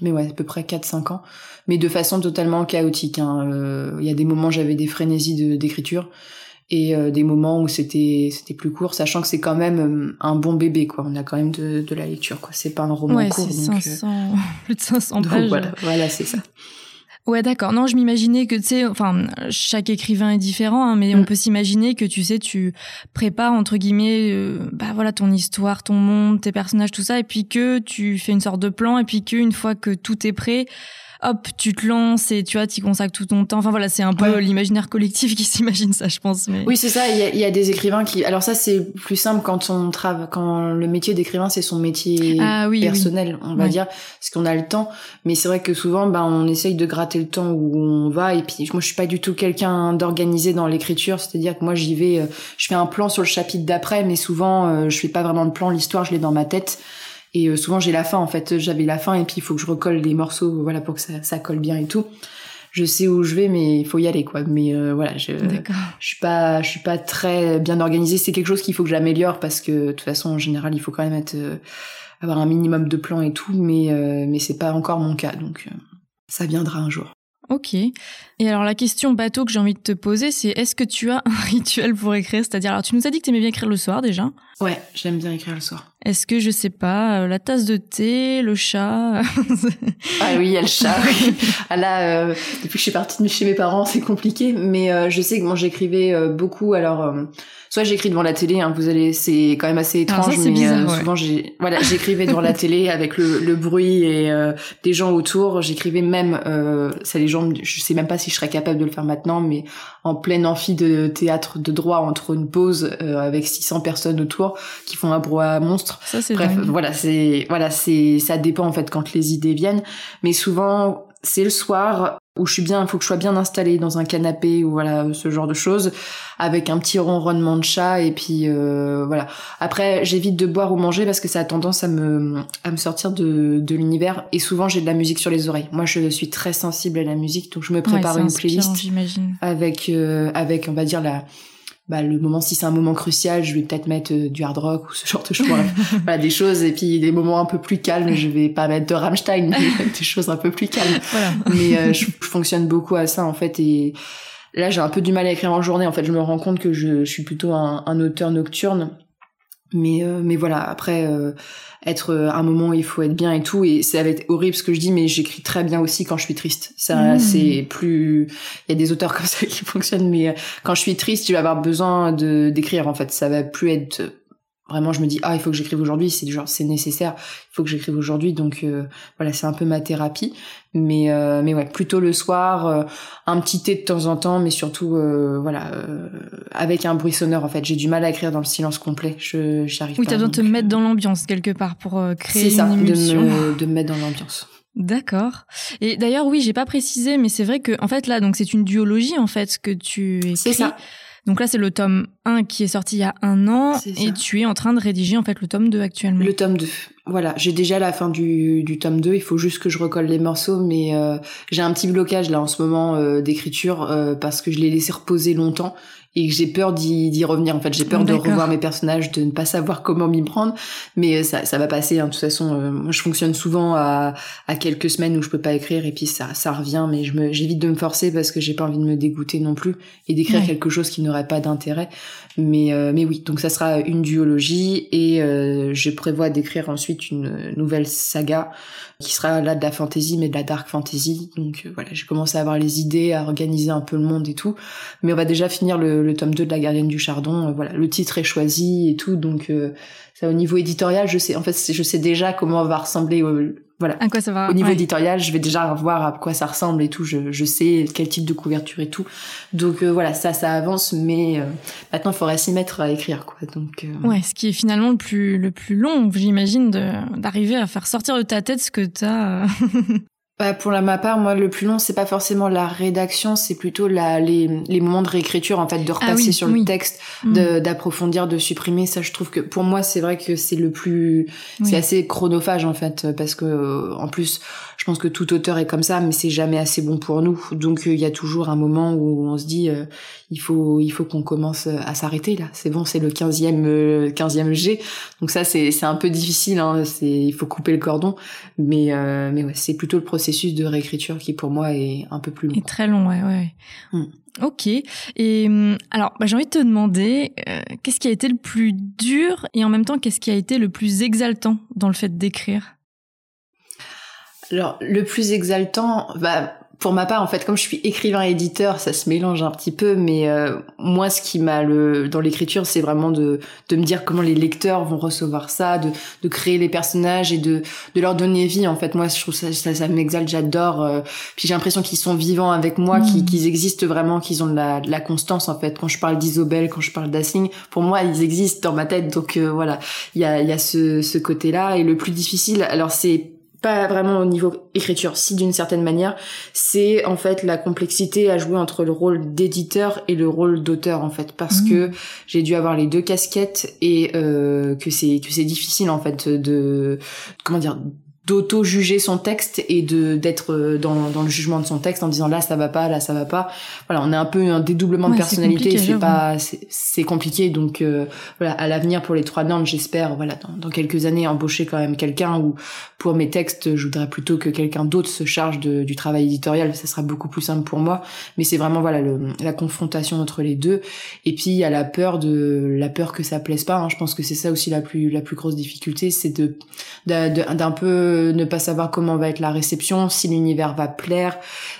[SPEAKER 2] mais ouais, à peu près 4-5 ans, mais de façon totalement chaotique. Hein. Il y a des moments, j'avais des frénésies d'écriture et euh, des moments où c'était c'était plus court sachant que c'est quand même euh, un bon bébé quoi. On a quand même de, de la lecture quoi. C'est pas un roman
[SPEAKER 1] ouais,
[SPEAKER 2] court
[SPEAKER 1] c'est 500 euh, plus de 500 pages.
[SPEAKER 2] voilà, voilà c'est ça.
[SPEAKER 1] Ouais, d'accord. Non, je m'imaginais que, tu sais, enfin, chaque écrivain est différent, hein, mais on mm. peut s'imaginer que, tu sais, tu prépares, entre guillemets, bah voilà, ton histoire, ton monde, tes personnages, tout ça, et puis que tu fais une sorte de plan, et puis qu'une fois que tout est prêt, hop, tu te lances et tu vois, tu consacres tout ton temps. Enfin voilà, c'est un peu l'imaginaire collectif qui s'imagine ça, je pense. Mais...
[SPEAKER 2] Oui, c'est ça. Il y, a, des écrivains qui. Alors ça, c'est plus simple quand on travaille, quand le métier d'écrivain, c'est son métier ah personnel, on va dire, parce qu'on a le temps. Mais c'est vrai que souvent, ben, on essaye de gratter le temps où on va. Et puis, moi, je suis pas du tout quelqu'un d'organisé dans l'écriture. C'est-à-dire que moi, j'y vais, euh, je fais un plan sur le chapitre d'après, mais souvent, euh, je fais pas vraiment de plan. L'histoire, je l'ai dans ma tête. Et euh, souvent j'ai la fin en fait, j'avais la fin et puis il faut que je recolle des morceaux, voilà pour que ça, ça colle bien et tout. Je sais où je vais, mais il faut y aller quoi. Mais euh, voilà, je je suis pas je suis pas très bien organisée. C'est quelque chose qu'il faut que j'améliore parce que de toute façon en général il faut quand même être euh, avoir un minimum de plans et tout, mais mais c'est pas encore mon cas donc ça viendra un jour.
[SPEAKER 1] Ok. Et alors la question bateau que j'ai envie de te poser, c'est est-ce que tu as un rituel pour écrire? C'est-à-dire, alors tu nous as dit que tu aimais bien écrire le soir déjà.
[SPEAKER 2] Ouais, j'aime bien écrire le soir.
[SPEAKER 1] Est-ce que je sais pas, euh, la tasse de thé, le chat?
[SPEAKER 2] Ah oui, il y a le chat. ah là, euh, depuis que je suis partie de chez mes parents, c'est compliqué, mais euh, je sais que moi j'écrivais beaucoup. Alors, soit j'écris devant la télé, hein, vous allez, c'est quand même assez étrange, mais souvent j'ai, voilà, j'écrivais devant la télé avec le, le bruit et des gens autour. J'écrivais même, ça les gens, je sais même pas si je serais capable de le faire maintenant, mais en plein amphi de théâtre de droit entre une pause avec 600 personnes autour qui font un brouhaha monstre.
[SPEAKER 1] Ça, c'est
[SPEAKER 2] Bref, voilà, c'est voilà, c'est ça dépend en fait quand les idées viennent, mais souvent c'est le soir où je suis bien, il faut que je sois bien installée dans un canapé ou voilà ce genre de choses, avec un petit ronronnement de chat et puis euh, voilà. Après, j'évite de boire ou manger parce que ça a tendance à me à me sortir de de l'univers et souvent j'ai de la musique sur les oreilles. Moi, je suis très sensible à la musique, donc je me prépare une playlist avec euh, avec on va dire la bah, le moment si c'est un moment crucial je vais peut-être mettre euh, du hard rock ou ce genre de choses. Voilà des choses et puis des moments un peu plus calmes je vais pas mettre de Rammstein mais des choses un peu plus calmes. Voilà. mais euh, je, fonctionne beaucoup à ça en fait et là j'ai un peu du mal à écrire en journée. En fait je me rends compte que je, je suis plutôt un, un auteur nocturne mais euh, mais voilà après euh, être euh, un moment il faut être bien et tout et ça va être horrible ce que je dis mais j'écris très bien aussi quand je suis triste. Ça mmh. c'est plus il y a des auteurs comme ça qui fonctionnent mais quand je suis triste tu vas avoir besoin de d'écrire en fait. Ça va plus être vraiment je me dis ah il faut que j'écrive aujourd'hui c'est genre c'est nécessaire il faut que j'écrive aujourd'hui donc euh, voilà c'est un peu ma thérapie mais euh, mais ouais plutôt le soir euh, un petit thé de temps en temps mais surtout voilà avec un bruit sonore en fait j'ai du mal à écrire dans le silence complet je j'arrive
[SPEAKER 1] oui t'as besoin de te mettre dans l'ambiance quelque part pour créer
[SPEAKER 2] ça,
[SPEAKER 1] une
[SPEAKER 2] de me, de me mettre dans l'ambiance
[SPEAKER 1] D'accord. Et d'ailleurs, oui, j'ai pas précisé, mais c'est vrai que, en fait, là, donc c'est une duologie, en fait, que tu écris.
[SPEAKER 2] C'est ça.
[SPEAKER 1] Donc là, c'est le tome 1 qui est sorti il y a un an et tu es en train de rédiger en fait le tome 2 actuellement.
[SPEAKER 2] Le tome 2. Voilà, j'ai déjà la fin du, du tome 2, il faut juste que je recolle les morceaux, mais euh, j'ai un petit blocage là en ce moment euh, d'écriture euh, parce que je l'ai laissé reposer longtemps et que j'ai peur d'y revenir. En fait, j'ai peur de revoir mes personnages, de ne pas savoir comment m'y prendre, mais ça, ça va passer. Hein. De toute façon, moi, je fonctionne souvent à, à quelques semaines où je peux pas écrire et puis ça, ça revient, mais je me, j'évite de me forcer parce que j'ai pas envie de me dégoûter non plus et d'écrire quelque chose qui n'aurait pas d'intérêt. Mais, mais oui, donc ça sera une duologie et je prévois d'écrire ensuite une nouvelle saga qui sera là de la fantasy mais de la dark fantasy. Donc euh, voilà, j'ai commencé à avoir les idées, à organiser un peu le monde et tout. Mais on va déjà finir le, tome 2 de la gardienne du chardon. Euh, voilà, le titre est choisi et tout. Donc euh, ça au niveau éditorial, je sais en fait je sais déjà comment va ressembler voilà.
[SPEAKER 1] À quoi ça va
[SPEAKER 2] Au niveau éditorial, je vais déjà voir à quoi ça ressemble et tout. Je, je sais quel type de couverture et tout. Donc voilà, ça, ça avance, mais maintenant, il faudrait s'y mettre à écrire, quoi. Donc
[SPEAKER 1] ouais, ce qui est finalement le plus le plus long, j'imagine, d'arriver à faire sortir de ta tête ce que t'as.
[SPEAKER 2] bah, pour la ma part, moi, le plus long, c'est pas forcément la rédaction, c'est plutôt la, les, les moments de réécriture, en fait, de ah repasser sur le texte, mm. d'approfondir, de, supprimer. Ça, je trouve que pour moi, c'est vrai que c'est le plus, c'est assez chronophage, en fait, parce que, en plus, je pense que tout auteur est comme ça, mais c'est jamais assez bon pour nous. Donc, il y a toujours un moment où on se dit, euh, il faut, il faut qu'on commence à s'arrêter, là. C'est bon, c'est le 15e, 15e G. Donc ça, c'est, c'est un peu difficile, hein. C'est, il faut couper le cordon. Mais, euh, mais ouais, c'est plutôt le processus de réécriture qui pour moi est un peu plus long.
[SPEAKER 1] Et très long, ouais, ouais. Mm. Ok. Et hum, alors, bah, j'ai envie de te demander, euh, qu'est-ce qui a été le plus dur et en même temps, qu'est-ce qui a été le plus exaltant dans le fait d'écrire?
[SPEAKER 2] Alors, le plus exaltant, bah, pour ma part, en fait, comme je suis écrivain et éditeur, ça se mélange un petit peu, mais euh, moi, ce qui m'a le dans l'écriture, c'est vraiment de de me dire comment les lecteurs vont recevoir ça, de de créer les personnages et de de leur donner vie. En fait, moi, je trouve ça ça, ça m'exalte, j'adore. Euh, puis j'ai l'impression qu'ils sont vivants avec moi, qu'ils mmh. qu'ils existent vraiment, qu'ils ont de la de la constance. En fait, quand je parle d'Isobel, quand je parle d'Assing, pour moi, ils existent dans ma tête. Donc euh, voilà, il y a il y a ce ce côté-là. Et le plus difficile, alors c'est pas vraiment au niveau écriture, si d'une certaine manière, c'est en fait la complexité à jouer entre le rôle d'éditeur et le rôle d'auteur en fait, parce mmh. que j'ai dû avoir les deux casquettes et euh, que c'est que c'est difficile en fait de comment dire d'auto-juger son texte et de d'être euh, dans, dans le jugement de son texte en disant là ça va pas là ça va pas. Voilà on est un peu un dédoublement de personnalité c'est pas c'est compliqué. Donc euh, voilà à l'avenir pour les trois normes j'espère voilà dans, dans, quelques années embaucher quand même quelqu'un ou pour mes textes je voudrais plutôt que quelqu'un d'autre se charge de, du travail éditorial. Ça sera beaucoup plus simple pour moi. Mais c'est vraiment voilà le, la confrontation entre les deux. Et puis il y a la peur de la peur que ça plaise pas hein. je pense que c'est ça aussi la plus la plus grosse difficulté c'est de d'un peu ne pas savoir comment va être la réception, si l'univers va plaire,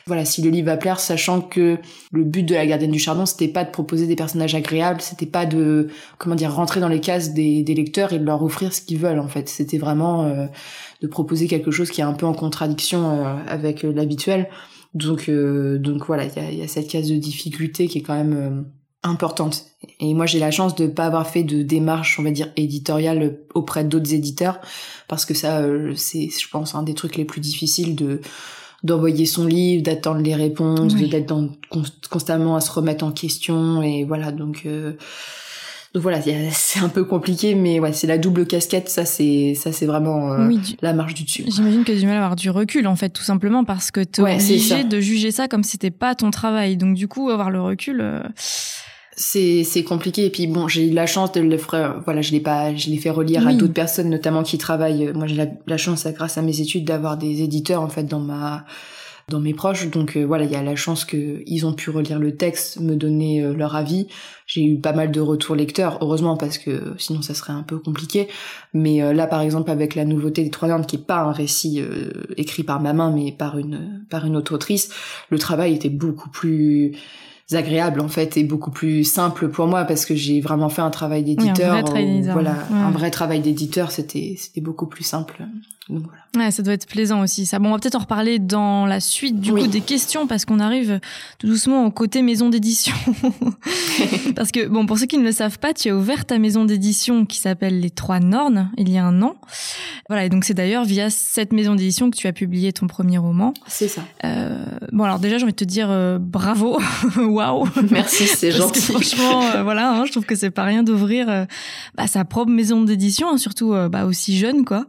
[SPEAKER 2] voilà, si le livre va plaire, sachant que le but de la gardienne du chardon, c'était pas de proposer des personnages agréables, c'était pas de, comment dire, rentrer dans les cases des, lecteurs et de leur offrir ce qu'ils veulent, en fait. C'était vraiment euh, de proposer quelque chose qui est un peu en contradiction euh, avec euh, l'habituel. Donc, donc voilà, il y a, y a, cette case de difficulté qui est quand même importante. Et moi, j'ai la chance de pas avoir fait de démarche, on va dire, éditoriale auprès d'autres éditeurs, parce que ça, euh, c'est, je pense, un des trucs les plus difficiles de d'envoyer son livre, d'attendre les réponses, d'être constamment à se remettre en question, et voilà. Donc, euh, donc voilà, c'est un peu compliqué, mais ouais, c'est la double casquette. Ça, c'est ça, c'est vraiment euh, la marche du dessus.
[SPEAKER 1] J'imagine que tu as du mal à avoir du recul, en fait, tout simplement parce que tu es obligé de juger ça comme si c'était pas ton travail. Donc du coup, avoir le recul
[SPEAKER 2] c'est c'est compliqué. Et puis bon j'ai eu la chance de le faire voilà je l'ai pas je l'ai fait relire à d'autres personnes notamment qui travaillent moi j'ai la, chance grâce à mes études d'avoir des éditeurs en fait dans ma dans mes proches. Donc euh, voilà il y a la chance que ils ont pu relire le texte me donner euh, leur avis. J'ai eu pas mal de retours lecteurs heureusement parce que sinon ça serait un peu compliqué. Mais euh, là par exemple avec la nouveauté des trois normes qui est pas un récit écrit par ma main mais par une par une autre autrice le travail était beaucoup plus agréable en fait et beaucoup plus simple pour moi parce que j'ai vraiment fait un travail d'éditeur. voilà, un vrai travail d'éditeur, c'était c'était beaucoup plus simple.
[SPEAKER 1] Ouais, ça doit être plaisant aussi. Ça, bon, on va peut-être en reparler dans la suite du coup des questions parce qu'on arrive tout doucement au côté maison d'édition. parce que bon, pour ceux qui ne le savent pas, tu as ouvert ta maison d'édition qui s'appelle Les Trois Nornes il y a un an. Voilà, et donc c'est d'ailleurs via cette maison d'édition que tu as publié ton premier roman.
[SPEAKER 2] C'est ça.
[SPEAKER 1] Euh, bon, alors déjà, j'ai envie de te dire euh, bravo, waouh.
[SPEAKER 2] Merci, c'est gentil.
[SPEAKER 1] franchement, euh, voilà, hein, je trouve que c'est pas rien d'ouvrir bah, sa propre maison d'édition, hein, surtout bah, aussi jeune, quoi.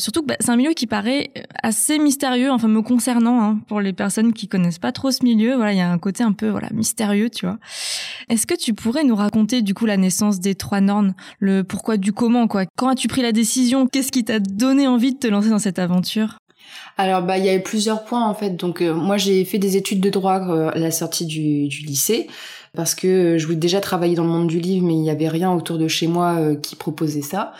[SPEAKER 1] Surtout que bah, c'est un milieu qui paraît assez mystérieux, enfin me concernant, hein, pour les personnes qui connaissent pas trop ce milieu. Voilà, il y a un côté un peu voilà mystérieux, tu vois. Est-ce que tu pourrais nous raconter du coup la naissance des trois normes, le pourquoi du comment, quoi? Quand as-tu pris la décision? Qu'est-ce qui t'a donné envie de te lancer dans cette aventure?
[SPEAKER 2] Alors bah il y a eu plusieurs points en fait. Donc euh, moi j'ai fait des études de droit euh, à la sortie du, lycée parce que je voulais déjà travailler dans le monde du livre mais il n'y avait rien autour de chez moi euh, qui proposait ça.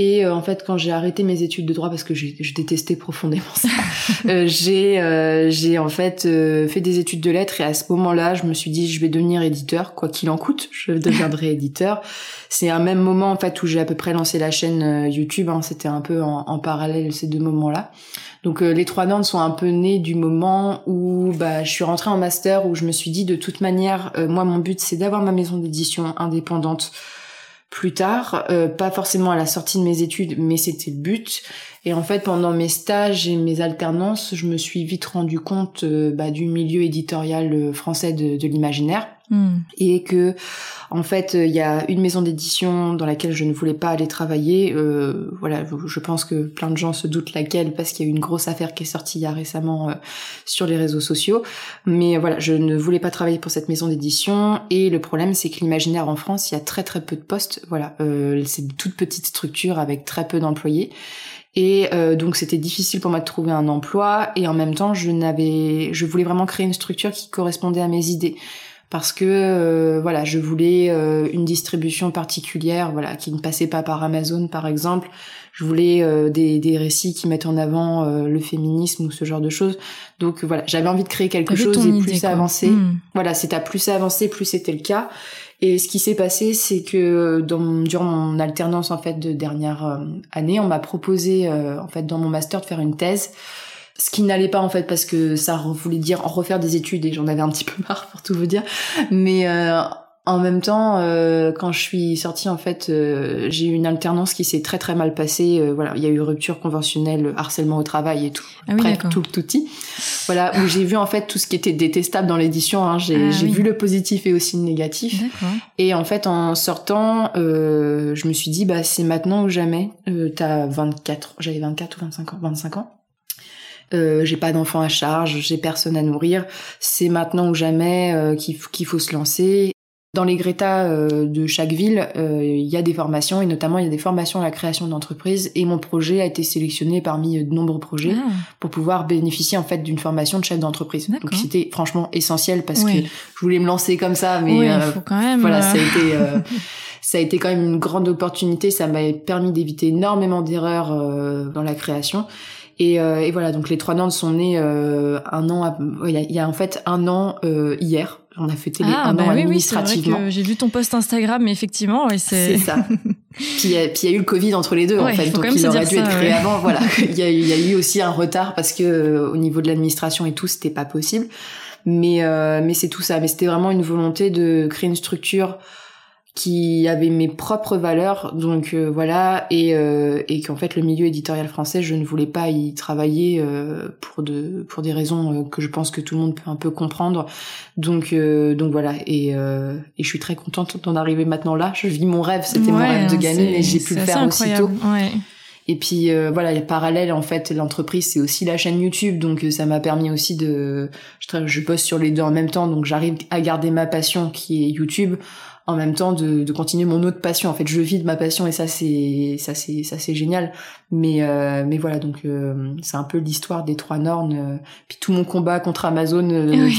[SPEAKER 2] Et euh, en fait, quand j'ai arrêté mes études de droit parce que je détestais profondément ça, euh, j'ai euh, j'ai en fait fait des études de lettres et à ce moment-là, je me suis dit je vais devenir éditeur, quoi qu'il en coûte, je deviendrai éditeur. C'est un même moment en fait où j'ai à peu près lancé la chaîne YouTube. Hein, C'était un peu en, en, parallèle ces deux moments-là. Donc les trois normes sont un peu nés du moment où bah, je suis rentrée en master où je me suis dit de toute manière, moi mon but c'est d'avoir ma maison d'édition indépendante plus tard, euh, pas forcément à la sortie de mes études, mais c'était le but. Et en fait, pendant mes stages et mes alternances, je me suis vite rendu compte bah, du milieu éditorial français de, de l'imaginaire. Hmm. Et que, en fait, il y a une maison d'édition dans laquelle je ne voulais pas aller travailler. Euh, voilà, je pense que plein de gens se doutent laquelle parce qu'il y a eu une grosse affaire qui est sortie il y a récemment euh, sur les réseaux sociaux. Mais voilà, je ne voulais pas travailler pour cette maison d'édition. Et le problème, c'est que l'imaginaire en France, il y a très très peu de postes. Voilà, euh, c'est une toute petite structure avec très peu d'employés. Et euh, donc c'était difficile pour moi de trouver un emploi et en même temps je n'avais, je voulais vraiment créer une structure qui correspondait à mes idées parce que euh, voilà, je voulais euh, une distribution particulière, voilà, qui ne passait pas par Amazon par exemple. Je voulais euh, des, des récits qui mettent en avant le féminisme ou ce genre de choses. Donc voilà, j'avais envie de créer quelque chose et plus ça avançait. Hmm. Voilà, c'est à plus ça avançait, plus c'était le cas. Et ce qui s'est passé, c'est que dans, durant mon alternance en fait de dernière année, on m'a proposé en fait dans mon master de faire une thèse. Ce qui n'allait pas en fait parce que ça voulait dire refaire des études et j'en avais un petit peu marre pour tout vous dire. Mais euh, en même temps euh, quand je suis sortie en fait euh, j'ai eu une alternance qui s'est très très mal passée. Euh, voilà il y a eu rupture conventionnelle harcèlement au travail et tout.
[SPEAKER 1] Ah oui,
[SPEAKER 2] tout tout petit. Voilà où j'ai vu en fait tout ce qui était détestable dans l'édition hein. j'ai ah vu le positif et aussi le négatif. Et en fait en sortant je me suis dit bah c'est maintenant ou jamais. T'as 24 j'avais 24 ou 25 ans 25 ans. Euh, j'ai pas d'enfants à charge, j'ai personne à nourrir. C'est maintenant ou jamais euh, qu'il faut se lancer. Dans les Greta euh, de chaque ville, euh, il y a des formations et notamment il y a des formations à la création d'entreprises. Et mon projet a été sélectionné parmi de nombreux projets ah. pour pouvoir bénéficier en fait d'une formation de chef d'entreprise. Donc c'était franchement essentiel parce que je voulais me lancer comme ça, mais
[SPEAKER 1] faut quand même,
[SPEAKER 2] voilà, ça a été ça a été quand même une grande opportunité. Ça m'a permis d'éviter énormément d'erreurs dans la création. Et, euh, et, voilà, donc les trois Nantes sont nés euh, un an. Il y, y, a en fait un an euh, hier. On a fêté les ah, un bah an oui, administrativement.
[SPEAKER 1] Oui, j'ai vu ton post Instagram, mais effectivement, oui,
[SPEAKER 2] c'est. C'est ça. puis il y, a eu le Covid entre les deux, en fait, donc il aurait dû être créé avant. Voilà, il y, a, y a eu aussi un retard parce que euh, au niveau de l'administration et tout, c'était pas possible. Mais euh, mais c'est tout ça. Mais c'était vraiment une volonté de créer une structure qui avait mes propres valeurs. Donc euh, voilà. Et euh, et qu'en fait le milieu éditorial français je ne voulais pas y travailler euh, pour de pour des raisons que je pense que tout le monde peut un peu comprendre. Donc donc voilà. Et et je suis très contente d'en arriver maintenant là. Je vis mon rêve. C'était mon rêve de gagner et j'ai pu le faire aussitôt.
[SPEAKER 1] ouais.
[SPEAKER 2] Et puis euh, voilà, il parallèle en fait l'entreprise, c'est aussi la chaîne YouTube, donc ça m'a permis aussi de, je, je bosse sur les deux en même temps, donc j'arrive à garder ma passion qui est YouTube en même temps de, de, continuer mon autre passion. En fait, je vis de ma passion et ça c'est ça c'est ça c'est génial. Mais euh, mais voilà donc euh, c'est un peu l'histoire des trois normes. Euh, puis tout mon combat contre Amazon,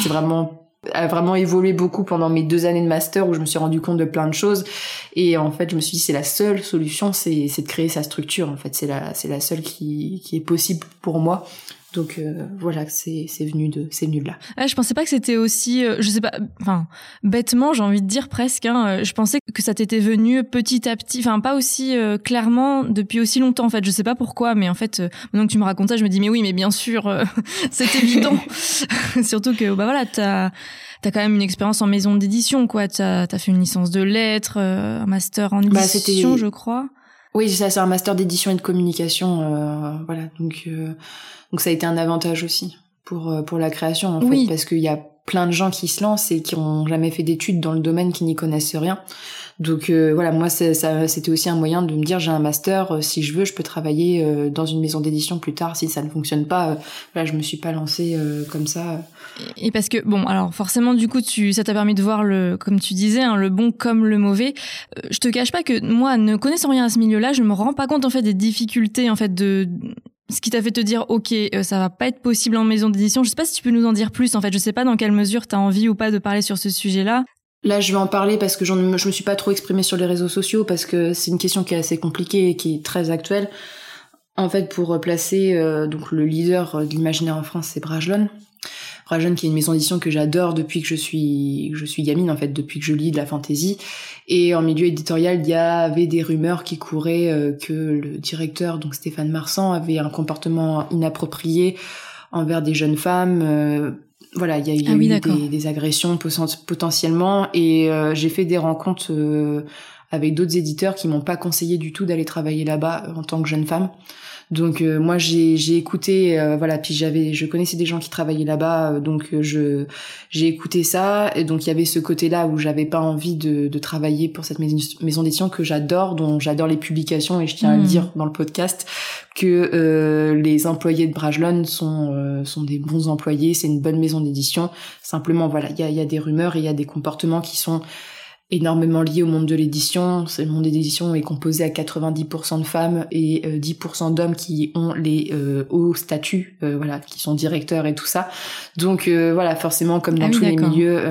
[SPEAKER 2] c'est vraiment a vraiment évolué beaucoup pendant mes deux années de master où je me suis rendu compte de plein de choses et en fait je me suis dit c'est la seule solution c'est c'est de créer sa structure en fait c'est la c'est la seule qui qui est possible pour moi donc euh, voilà, c'est c'est venu de c'est venu de là.
[SPEAKER 1] Ah, je pensais pas que c'était aussi, euh, je sais pas, enfin bêtement, j'ai envie de dire presque. Hein, euh, je pensais que ça t'était venu petit à petit, enfin pas aussi clairement depuis aussi longtemps. En fait, je sais pas pourquoi, mais en fait, maintenant que tu me racontais, je me dis mais oui, mais bien sûr, c'est évident. Surtout que bah voilà, t'as t'as quand même une expérience en maison d'édition, quoi. T'as as fait une licence de lettres, un master en bah, édition, je crois.
[SPEAKER 2] Oui, ça, c'est un master d'édition et de communication, euh, voilà. Donc, euh, donc ça a été un avantage aussi pour euh, pour la création en fait, parce qu'il y a plein de gens qui se lancent et qui ont jamais fait d'études dans le domaine, qui n'y connaissent rien. Donc euh, voilà, moi c'était aussi un moyen de me dire j'ai un master, euh, si je veux, je peux travailler euh, dans une maison d'édition plus tard si ça ne fonctionne pas. Là, je me suis pas lancée comme ça.
[SPEAKER 1] Et parce que bon, alors forcément du coup, tu ça t'a permis de voir le, comme tu disais, hein, le bon comme le mauvais. je te cache pas que moi, ne connaissant rien à ce milieu-là, je me rends pas compte en fait des difficultés en fait de ce qui t'a fait te dire ok ça va pas être possible en maison d'édition je sais pas si tu peux nous en dire plus en fait je sais pas dans quelle mesure tu as envie ou pas de parler sur ce sujet là
[SPEAKER 2] Là, je vais en parler parce que je me suis pas trop exprimée sur les réseaux sociaux parce que c'est une question qui est assez compliquée et qui est très actuelle. En fait, pour placer euh, donc le leader de l'imaginaire en France, c'est Brajlon. Brajlon qui est une maison d'édition que j'adore depuis que je suis je suis gamine en fait, depuis que je lis de la fantasy. Et en milieu éditorial, il y avait des rumeurs qui couraient euh, que le directeur donc Stéphane Marsan avait un comportement inapproprié envers des jeunes femmes. Euh, voilà, il y a, eu ah des, des, agressions potentiellement et euh, j'ai fait des rencontres euh, avec d'autres éditeurs qui m'ont pas conseillé du tout d'aller travailler là-bas en tant que jeune femme. Donc euh, moi j'ai j'ai écouté euh, voilà puis j'avais je connaissais des gens qui travaillaient là-bas euh, donc je j'ai écouté ça et donc il y avait ce côté-là où j'avais pas envie de, de travailler pour cette maison, d'édition que j'adore dont j'adore les publications et je tiens à le hmm. dire dans le podcast que les employés de Brajlon sont sont des bons employés, c'est une bonne maison d'édition. Simplement voilà, il y a, y a des rumeurs et il y a des comportements qui sont énormément lié au monde de l'édition. Le monde de l'édition est composé à 90% de femmes et 10% euh, d'hommes qui ont les euh, hauts statuts, euh, voilà, qui sont directeurs et tout ça. Donc voilà, forcément, comme dans ah tous les milieux.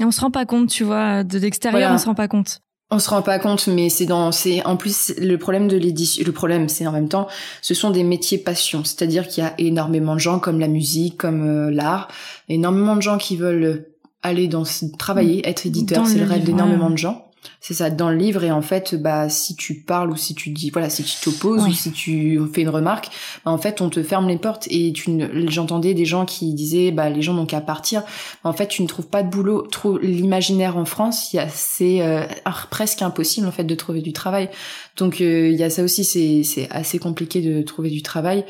[SPEAKER 1] Et on se rend pas compte, tu vois, de l'extérieur, on se rend pas compte.
[SPEAKER 2] On se rend pas compte, mais c'est dans, c'est en plus le problème de l'édition. Le problème, c'est en même temps, ce sont des métiers passion, c'est-à-dire qu'il y a énormément de gens comme la musique, comme l'art, énormément de gens qui veulent aller dans travailler, mm. être éditeur, c'est le, rêve d'énormément de gens. C'est ça dans le livre et en fait bah si tu parles ou si tu dis voilà si tu t'opposes ou si tu fais une remarque bah, en fait on te ferme les portes. Et tu j'entendais des gens qui disaient bah les gens n'ont qu'à partir. En fait tu ne trouves pas de boulot. Trop l'imaginaire en France il y a c'est euh, presque impossible en fait de trouver du travail. Donc euh, il y a ça aussi c'est c'est assez compliqué de trouver du travail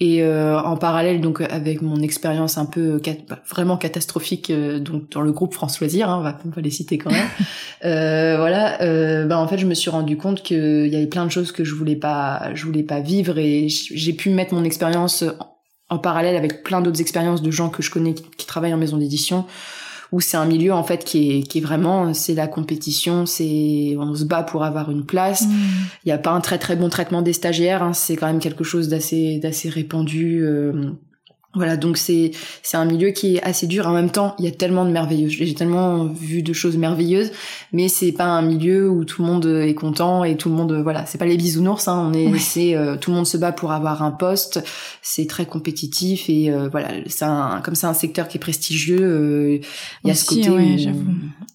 [SPEAKER 2] et euh, en parallèle, donc avec mon expérience un peu bah, vraiment catastrophique, euh, donc dans le groupe France Loisirs, hein, on, va, on va les citer quand même. euh, voilà, euh, bah en fait, je me suis rendu compte qu'il y avait plein de choses que je voulais pas, je voulais pas vivre, et j'ai pu mettre mon expérience en parallèle avec plein d'autres expériences de gens que je connais qui, qui travaillent en maison d'édition où c'est un milieu en fait qui est, qui est vraiment c'est la compétition, c'est on se bat pour avoir une place. Mm. Il n'y a pas un très très bon traitement des stagiaires, hein, c'est quand même quelque chose d'assez d'assez répandu. Euh, voilà, donc c'est c'est un milieu qui est assez dur. En même temps, il y a tellement de merveilleuses. J'ai tellement vu de choses merveilleuses, mais c'est pas un milieu où tout le monde est content et tout le monde voilà. C'est pas les bisounours. Hein, on est c'est euh, tout le monde se bat pour avoir un poste. C'est très compétitif et euh, voilà. C'est un comme c'est un secteur qui est prestigieux. Euh, il y a ce côté où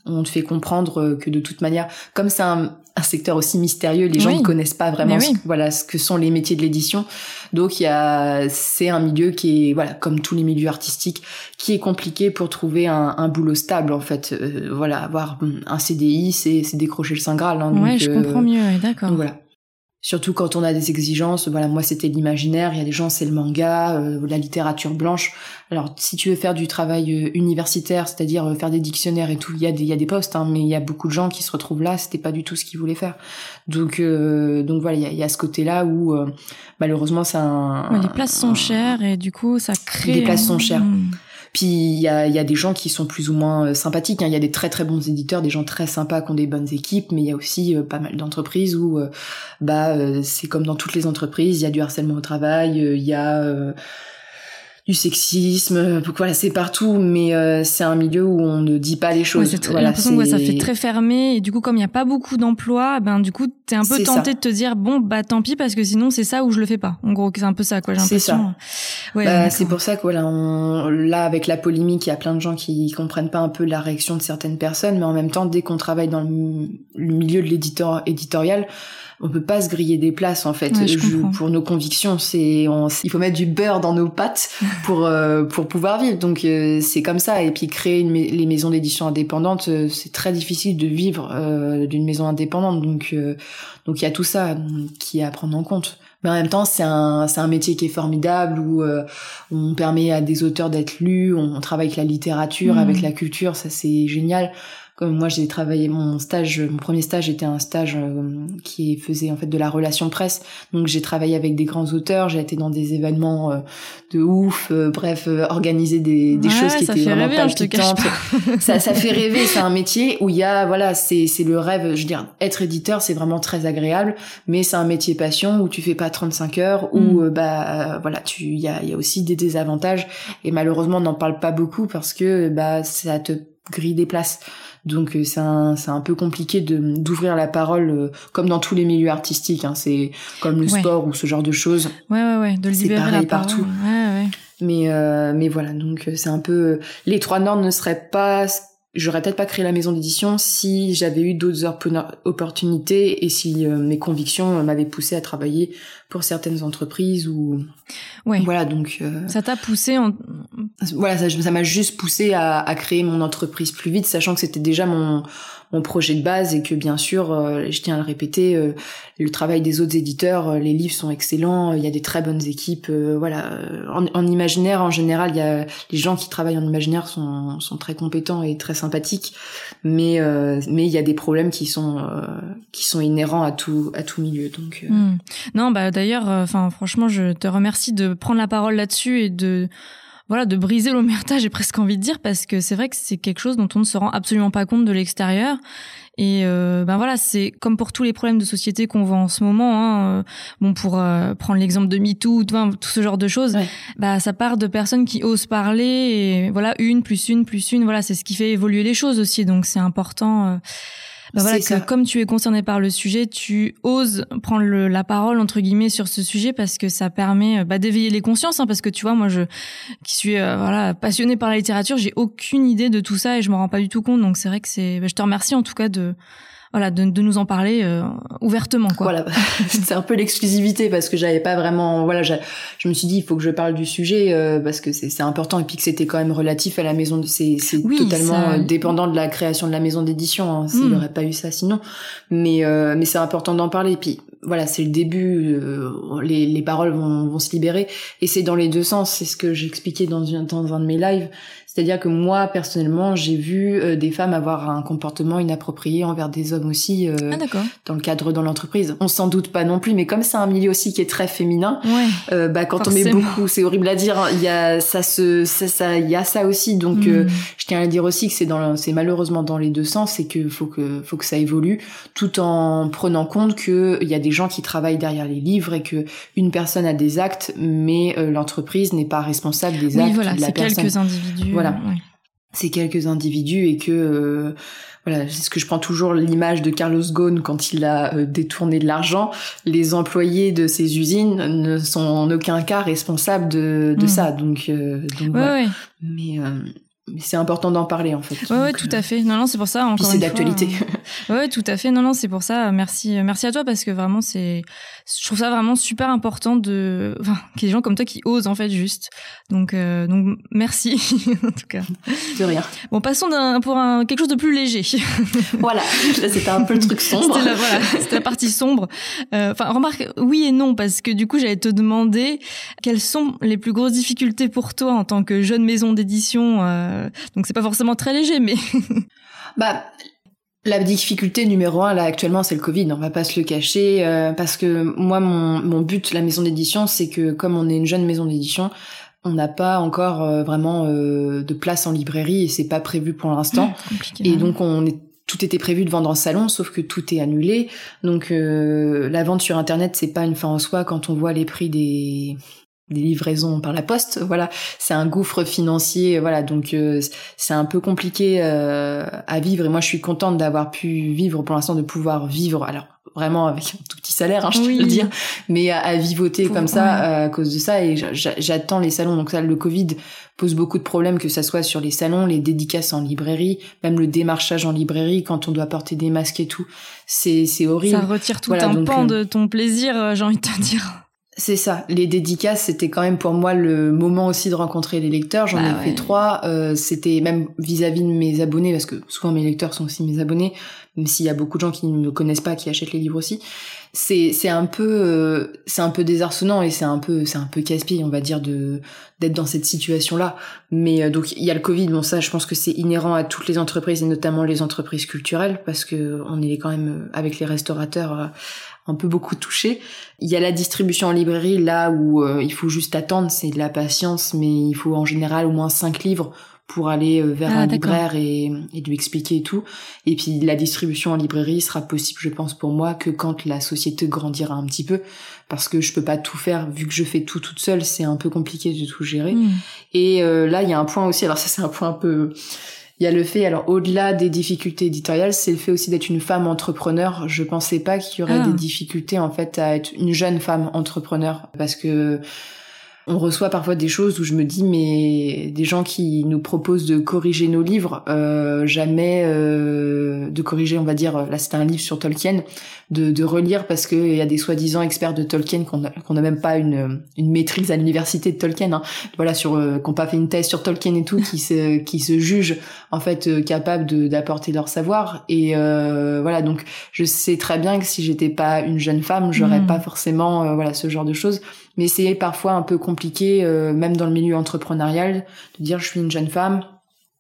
[SPEAKER 2] on te fait comprendre que de toute manière, comme c'est un un secteur aussi mystérieux. Les gens ne connaissent pas vraiment ce, voilà ce que sont les métiers de l'édition. Donc il y a c'est un milieu qui est voilà comme tous les milieux artistiques qui est compliqué pour trouver un, un boulot stable en fait. Euh, voilà avoir un CDI c'est c'est décrocher le saint graal. Hein,
[SPEAKER 1] ouais, je comprends euh, mieux. D'accord.
[SPEAKER 2] Voilà. Surtout quand on a des exigences, voilà, moi c'était l'imaginaire, il y a des gens c'est le manga, euh, la littérature blanche. Alors si tu veux faire du travail euh, universitaire, c'est-à-dire euh, faire des dictionnaires et tout, il y a des, il y a des postes, hein, mais il y a beaucoup de gens qui se retrouvent là, c'était pas du tout ce qu'ils voulaient faire. Donc donc voilà, il y a, y a, ce côté-là où malheureusement c'est un,
[SPEAKER 1] Les places sont chères et du coup ça crée.
[SPEAKER 2] Les places sont chères. Hmm. Puis il y a, des gens qui sont plus ou moins euh, sympathiques. Hein. Il y a des très très bons éditeurs, des gens très sympas qui ont des bonnes équipes, mais il y a aussi euh, pas mal d'entreprises où euh, bah c'est comme dans toutes les entreprises, il y a du harcèlement au travail, il y a du sexisme, euh, voilà, c'est partout, mais euh, c'est un milieu où on ne dit pas les choses.
[SPEAKER 1] Ouais, voilà, l'impression que ça fait très fermé, et du coup, comme il n'y a pas beaucoup d'emplois, ben du coup, t'es un peu tenté de te dire bon, bah tant pis, parce que sinon c'est ça ou je le fais pas. En gros, c'est un peu ça, quoi. J'ai l'impression.
[SPEAKER 2] Ouais, bah, c'est pour ça que voilà, on... là avec la polémique, il y a plein de gens qui comprennent pas un peu la réaction de certaines personnes, mais en même temps, dès qu'on travaille dans le milieu de l'éditeur éditorial, on peut pas se griller des places en fait. pour nos convictions, c'est il faut mettre du beurre dans nos pâtes pour euh, pour pouvoir vivre. Donc euh, c'est comme ça. Et puis créer les maisons d'édition indépendantes, euh, c'est très difficile de vivre d'une maison indépendante. Donc donc il y a tout ça qui est à prendre en compte. Mais en même temps, c'est un, c'est un métier qui est formidable où, on permet à des auteurs d'être lus, on, travaille avec la littérature, mmh. avec la culture, ça c'est génial comme moi j'ai travaillé mon stage mon premier stage était un stage euh, qui faisait en fait de la relation presse. Donc j'ai travaillé avec des grands auteurs j'ai été dans des événements euh, de ouf euh, bref organiser des, des choses qui étaient vraiment rêver, palpitantes. ça ça fait rêver c'est un métier où il y a voilà c'est c'est le rêve je veux dire être éditeur c'est vraiment très agréable mais c'est un métier passion où tu fais pas 35 heures où mm. bah voilà tu il y a il y a aussi des désavantages. Et malheureusement on n'en parle pas beaucoup parce que bah ça te grille des places donc euh, c'est un, un peu compliqué de d'ouvrir la parole euh, comme dans tous les milieux artistiques. Hein, c'est comme le sport ou ce genre de choses.
[SPEAKER 1] Ouais ouais ouais. De libérer la partout. Ouais,
[SPEAKER 2] ouais. Mais euh, mais voilà donc c'est un peu les trois normes ne seraient pas j'aurais peut-être pas créé la maison d'édition si j'avais eu d'autres opportunités et si euh, mes convictions m'avaient poussé à travailler pour certaines entreprises ou
[SPEAKER 1] ouais.
[SPEAKER 2] voilà donc euh,
[SPEAKER 1] ça t'a poussé en...
[SPEAKER 2] voilà ça ça m'a juste poussé à, à, créer mon entreprise plus vite sachant que c'était déjà mon mon projet de base et que bien sûr, euh, je tiens à le répéter, euh, le travail des autres éditeurs, euh, les livres sont excellents, il y a des très bonnes équipes, voilà. En, imaginaire, en général, il y a les gens qui travaillent en imaginaire sont, sont très compétents et très sympathiques, mais mais il y a des problèmes qui sont qui sont inhérents à tout à tout milieu. Donc
[SPEAKER 1] hmm. non, bah d'ailleurs, enfin franchement, je te remercie de prendre la parole là-dessus et de voilà, de briser l'omerta, j'ai presque envie de dire, parce que c'est vrai que c'est quelque chose dont on ne se rend absolument pas compte de l'extérieur. Et euh, ben voilà, c'est comme pour tous les problèmes de société qu'on voit en ce moment. Hein, euh, bon, pour euh, prendre l'exemple de MeToo, tout, tout ce genre de choses, bah ça part de personnes qui osent parler. Et voilà, une plus une plus une, voilà, c'est ce qui fait évoluer les choses aussi. Donc c'est important. Bah voilà, que comme tu es concerné par le sujet, tu oses prendre la parole entre guillemets sur ce sujet parce que ça permet euh, bah, d'éveiller les consciences. Hein, parce que tu vois, moi, je qui suis euh, voilà passionnée par la littérature, j'ai aucune idée de tout ça et je me rends pas du tout compte. Donc c'est vrai que c'est, bah, je te remercie en tout cas de voilà de, de nous en parler euh, ouvertement quoi.
[SPEAKER 2] Voilà, c'est un peu l'exclusivité parce que j'avais pas vraiment voilà, je, je, me suis dit il faut que je parle du sujet euh, parce que c'est important et puis que c'était quand même relatif à la maison de c'est c'est totalement euh, dépendant de la création de la maison d'édition hein, s'il n'y hmm. aurait pas eu ça sinon. Mais mais c'est important d'en parler et puis voilà, c'est le début, les, les paroles vont, vont se libérer et c'est dans les deux sens, c'est ce que j'expliquais dans, dans un de mes lives, c'est-à-dire que moi, personnellement, j'ai vu euh, des femmes avoir un comportement inapproprié envers des hommes aussi euh,
[SPEAKER 1] ah,
[SPEAKER 2] dans le cadre dans l'entreprise. On s'en doute pas non plus, mais comme c'est un milieu aussi qui est très féminin, euh, bah quand on met beaucoup, c'est horrible à dire, hein, il y a ça se ça ça il y a ça aussi. Donc euh, hmm. je tiens à dire aussi que c'est dans c'est malheureusement dans les deux sens, c'est que faut que faut que ça évolue, tout en prenant compte que il y a des gens qui travaillent derrière les livres et que une personne a des actes, mais l'entreprise n'est pas responsable des actes
[SPEAKER 1] voilà,
[SPEAKER 2] de la
[SPEAKER 1] personne. quelques individus.
[SPEAKER 2] Voilà. C'est quelques individus et que euh, voilà, c'est ce que je prends toujours l'image de Carlos Ghosn quand il a euh, détourné de l'argent. Les employés de ces usines ne sont en aucun cas responsables de, de hmm. ça. Donc, euh, donc
[SPEAKER 1] voilà.
[SPEAKER 2] Mais mais c'est important d'en parler en fait.
[SPEAKER 1] Ouais, ouais tout à fait. Non, non, c'est pour ça. Encore
[SPEAKER 2] c'est d'actualité.
[SPEAKER 1] Euh... ouais, tout à fait. Non, non, c'est pour ça. Merci, merci à toi parce que vraiment, c'est, je trouve ça vraiment super important de, enfin, qu'il y ait des gens comme toi qui osent en fait juste. Donc, euh, donc, merci en tout cas.
[SPEAKER 2] De rien.
[SPEAKER 1] Bon, passons d'un pour un quelque chose de plus léger.
[SPEAKER 2] voilà. Là, c'était un peu le truc sombre.
[SPEAKER 1] C'était la, voilà, c'était la partie sombre. Euh, enfin, remarque, oui et non parce que du coup, j'allais te demander quelles sont les plus grosses difficultés pour toi en tant que jeune maison d'édition. Euh, donc c'est pas forcément très léger, mais.
[SPEAKER 2] bah. La difficulté numéro un là actuellement c'est le Covid, on va pas se le cacher euh, parce que moi mon, mon but la maison d'édition c'est que comme on est une jeune maison d'édition, on n'a pas encore euh, vraiment de place en librairie et c'est pas prévu pour l'instant. et donc on est tout était prévu de vendre en salon, sauf que tout est annulé. Donc la vente sur internet, c'est pas une fin en soi quand on voit les prix des des livraisons par la poste voilà. C'est un gouffre financier voilà. Donc euh, c'est un peu compliqué euh, à vivre. Et moi je suis contente d'avoir pu vivre pour l'instant de pouvoir vivre alors vraiment avec un tout petit salaire hein, je oui. le dire mais à, à vivoter comme ça euh, à cause de ça. Et j'attends les salons. Donc ça le Covid pose beaucoup de problèmes que ça soit sur les salons les dédicaces en librairie même le démarchage en librairie quand on doit porter des masques et tout. C'est horrible.
[SPEAKER 1] Ça retire tout un pan de ton plaisir j'ai envie de te dire
[SPEAKER 2] c'est ça. Les dédicaces, c'était quand même pour moi le moment aussi de rencontrer les lecteurs. J'en bah ai fait trois. Euh, c'était même vis-à-vis de mes abonnés, parce que souvent mes lecteurs sont aussi mes abonnés, même s'il y a beaucoup de gens qui ne me connaissent pas, qui achètent les livres aussi. C'est c'est un peu euh, c'est un peu désarçonnant et c'est un peu c'est un peu casse-pied, on va dire, de d'être dans cette situation-là. Mais euh, donc il y a le Covid. Bon ça, je pense que c'est inhérent à toutes les entreprises et notamment les entreprises culturelles, parce que on est quand même avec les restaurateurs un peu beaucoup touché. Il y a la distribution en librairie là où euh, il faut juste attendre, c'est de la patience, mais il faut en général au moins cinq livres pour aller euh, vers ah, un libraire et, et, lui expliquer et tout. Et puis la distribution en librairie sera possible, je pense, pour moi que quand la société grandira un petit peu, parce que je peux pas tout faire vu que je fais tout toute seule, c'est un peu compliqué de tout gérer. Hmm. Et euh, là, il y a un point aussi. Alors ça, c'est un point un peu il y a le fait, alors au-delà des difficultés éditoriales, c'est le fait aussi d'être une femme entrepreneur. Je pensais pas qu'il y aurait ah. des difficultés en fait à être une jeune femme entrepreneur parce que on reçoit parfois des choses où je me dis mais des gens qui nous proposent de corriger nos livres, euh, jamais euh, de corriger, on va dire, là c'était un livre sur Tolkien, de, de relire parce qu'il y a des soi-disant experts de Tolkien qu'on n'a même pas une, une maîtrise à l'université de Tolkien, hein, voilà, sur euh, qu'on pas fait une thèse sur Tolkien et tout, qui se qui se jugent en fait euh, capables d'apporter leur savoir. Et euh, voilà donc je sais très bien que si j'étais pas une jeune femme, j'aurais hmm. pas forcément voilà ce genre de choses mais c'est parfois un peu compliqué, euh, même dans le milieu entrepreneurial, de dire je suis une jeune femme.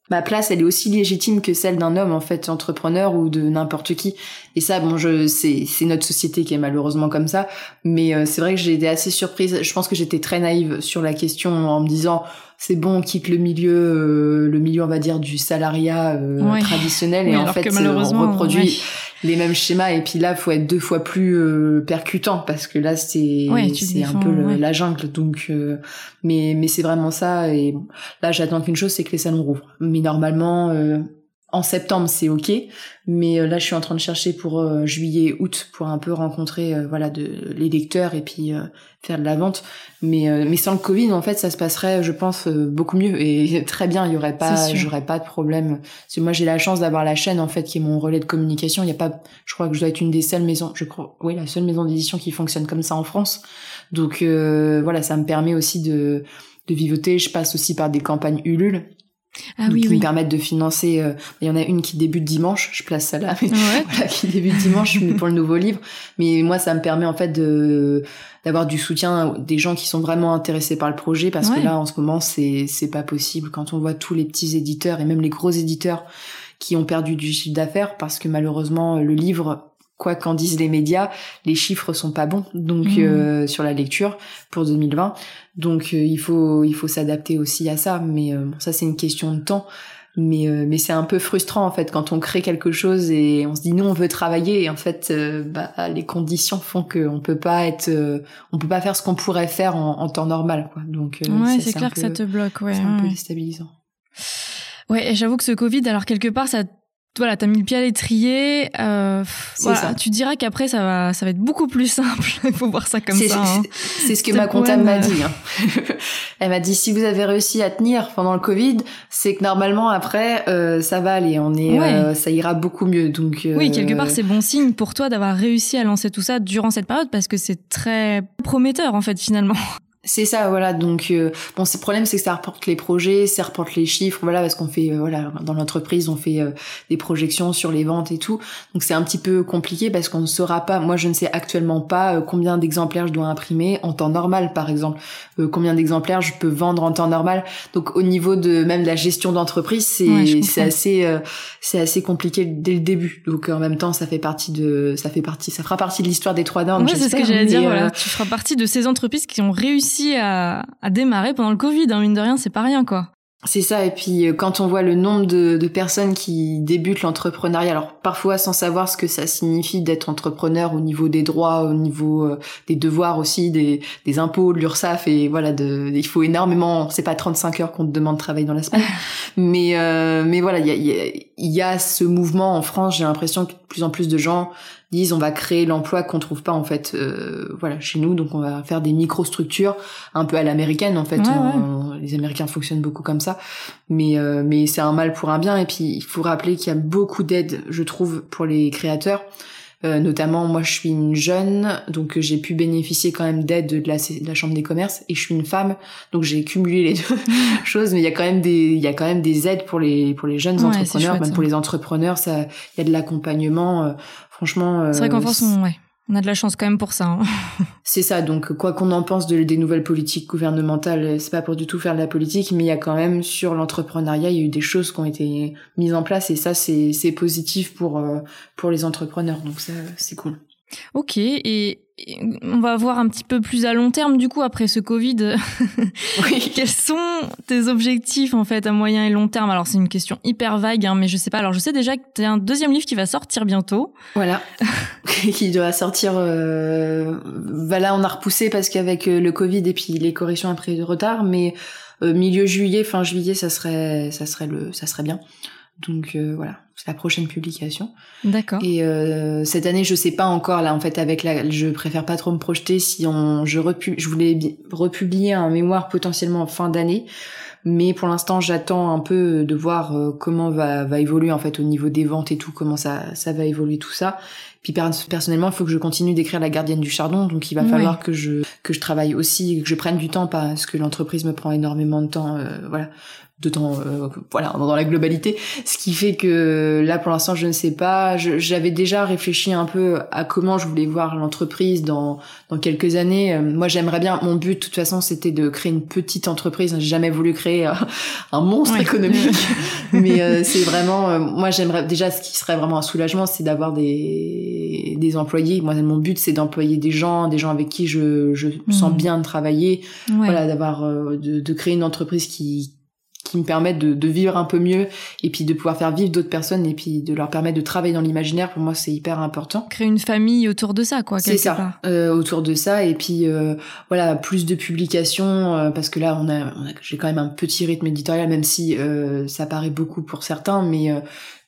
[SPEAKER 2] Ma place, elle est aussi légitime que celle d'un homme en fait entrepreneur ou de n'importe qui. Et ça, bon, je c'est c'est notre société qui est malheureusement comme ça. Mais euh, c'est vrai que j'ai été assez surprise. Je pense que j'étais très naïve sur la question en me disant c'est bon, on quitte le milieu, euh, le milieu on va dire du salariat traditionnel et en fait on reproduit les mêmes schémas et puis là faut être deux fois plus euh, percutant parce que là c'est c'est un peu la jungle donc euh, mais mais c'est vraiment ça et là j'attends qu'une chose c'est que les salons rouvrent. Mais normalement euh, en septembre c'est ok. Mais euh, là je suis en train de chercher pour euh, juillet août pour un peu rencontrer euh, voilà de les lecteurs et puis faire de la vente. Mais mais sans le covid en fait ça se passerait je pense beaucoup mieux. Et très bien il y aurait pas j'aurais pas de problème. Parce que moi j'ai la chance d'avoir la chaîne en fait qui est mon relais de communication. Il y a pas je crois que je dois être une des seules maisons je crois oui la seule maison d'édition qui fonctionne comme ça en France. Donc voilà ça me permet aussi de de vivoter. Je passe aussi par des campagnes Ulule ah, oui, qui oui. me permettent de financer. Euh, il y en a une qui débute dimanche, je place ça là, mais voilà, qui débute dimanche pour le nouveau livre. Mais moi, ça me permet en fait de d'avoir du soutien des gens qui sont vraiment intéressés par le projet, parce que là, en ce moment, c'est c'est pas possible quand on voit tous les petits éditeurs et même les gros éditeurs qui ont perdu du chiffre d'affaires parce que malheureusement le livre quoi qu'en disent les médias, les chiffres sont pas bons donc mmh. euh, sur la lecture pour 2020. Donc euh, il faut il faut s'adapter aussi à ça mais euh, ça c'est une question de temps. Mais mais c'est un peu frustrant en fait quand on crée quelque chose et on se dit nous on veut travailler et en fait bah, les conditions font que on peut pas être on peut pas faire ce qu'on pourrait faire en, temps normal quoi. Donc
[SPEAKER 1] ouais, c'est clair que ça te bloque ouais.
[SPEAKER 2] C'est un peu déstabilisant.
[SPEAKER 1] Ouais, j'avoue que ce Covid alors quelque part ça voilà, t'as mis le pied à l'étrier. Euh, voilà, tu diras qu'après ça va, ça va être beaucoup plus simple. Il faut voir ça comme ça. Hein.
[SPEAKER 2] C'est ce que ma comptable m'a dit. Hein. Elle m'a dit si vous avez réussi à tenir pendant le Covid, c'est que normalement après euh, ça va aller, on est, euh, ça ira beaucoup mieux. Donc
[SPEAKER 1] oui, quelque part c'est bon signe pour toi d'avoir réussi à lancer tout ça durant cette période parce que c'est très prometteur en fait finalement.
[SPEAKER 2] C'est ça, voilà. Donc euh, bon, le problème, c'est que ça reporte les projets, ça reporte les chiffres, voilà, parce qu'on fait, euh, voilà, dans l'entreprise, on fait euh, des projections sur les ventes et tout. Donc c'est un petit peu compliqué parce qu'on ne saura pas. Moi, je ne sais actuellement pas combien d'exemplaires je dois imprimer en temps normal, par exemple, combien d'exemplaires je peux vendre en temps normal. Donc au niveau de même de la gestion d'entreprise, c'est c'est assez c'est assez compliqué dès le début. Donc en même temps, ça fait partie de ça fait partie, ça fera partie de l'histoire des trois normes.
[SPEAKER 1] Ouais, c'est ce que j'allais dire. Voilà, tu feras partie de ces entreprises qui ont réussi à, à démarrer pendant le Covid, hein, mine de rien, c'est pas rien quoi.
[SPEAKER 2] C'est ça, et puis euh, quand on voit le nombre de, de personnes qui débutent l'entrepreneuriat, alors parfois sans savoir ce que ça signifie d'être entrepreneur au niveau des droits, au niveau euh, des devoirs aussi, des, des impôts, de l'URSSAF, et voilà, de, il faut énormément, c'est pas 35 heures qu'on te demande de travailler dans la semaine, mais euh, mais voilà, il y a, y, y a ce mouvement en France, j'ai l'impression que de plus en plus de gens disent on va créer l'emploi qu'on trouve pas en fait euh, voilà chez nous. Donc on va faire des microstructures un peu à l'américaine en fait. Les américains fonctionnent beaucoup comme ça. Mais euh, mais c'est un mal pour un bien. Et puis il faut rappeler qu'il y a beaucoup d'aide je trouve pour les créateurs euh, notamment moi je suis une jeune donc j'ai pu bénéficier quand même d'aide de, la, de la chambre des commerces et je suis une femme donc j'ai cumulé les deux choses mais il y a quand même des il y a quand même des aides pour les pour les jeunes entrepreneurs même pour les entrepreneurs ça il y a de l'accompagnement Franchement.
[SPEAKER 1] Euh, c'est vrai qu'en France, on, ouais, on a de la chance quand même pour ça. Hein.
[SPEAKER 2] c'est ça. Donc, quoi qu'on en pense de, des nouvelles politiques gouvernementales, c'est pas pour du tout faire de la politique, mais il y a quand même sur l'entrepreneuriat, il y a eu des choses qui ont été mises en place et ça, c'est c'est positif pour euh, pour les entrepreneurs. Donc ça, c'est cool.
[SPEAKER 1] Ok. Et on va voir un petit peu plus à long terme du coup après ce Covid. oui. Quels sont tes objectifs en fait à moyen et long terme? Alors c'est une question hyper vague, hein, mais je sais pas. Alors je sais déjà que tu as un deuxième livre qui va sortir bientôt.
[SPEAKER 2] Voilà, qui doit sortir. Euh... Voilà, on a repoussé parce qu'avec euh, le Covid et puis les corrections après de retard, mais euh, milieu juillet, fin juillet, ça serait, ça serait le, ça serait bien. Donc voilà, c'est la prochaine publication.
[SPEAKER 1] D'accord.
[SPEAKER 2] Et cette année, je sais pas encore là. En fait, avec la, je préfère pas trop me projeter. Si on, je repu, je voulais republier un mémoire potentiellement en fin d'année mais pour l'instant j'attends un peu de voir euh, comment va, va évoluer en fait au niveau des ventes et tout comment ça ça va évoluer tout ça puis personnellement il faut que je continue d'écrire la gardienne du chardon donc il va falloir que je que je travaille aussi que je prenne du temps parce que l'entreprise me prend énormément de temps euh, voilà de temps euh, voilà dans la globalité. Ce qui fait que là pour l'instant je ne sais pas. J'avais déjà réfléchi un peu à comment je voulais voir l'entreprise dans dans quelques années. Euh, moi j'aimerais bien mon but de toute façon c'était de créer une petite entreprise. J'ai jamais voulu créer euh, un monstre économique. Mais c'est vraiment moi j'aimerais déjà ce qui serait vraiment un soulagement c'est d'avoir des des employés. Moi mon but c'est d'employer des gens des gens avec qui je je me sens bien de travailler voilà d'avoir de, de créer une entreprise qui qui me permettent de, de, vivre un peu mieux et puis de pouvoir faire vivre d'autres personnes et puis de leur permettre de travailler dans l'imaginaire pour moi c'est hyper important.
[SPEAKER 1] Créer une famille autour de ça quoi
[SPEAKER 2] c'est ça. euh, autour de ça et puis euh, voilà plus de publications euh, parce que là on a, on a j'ai quand même un petit rythme éditorial même si euh, ça paraît beaucoup pour certains mais euh,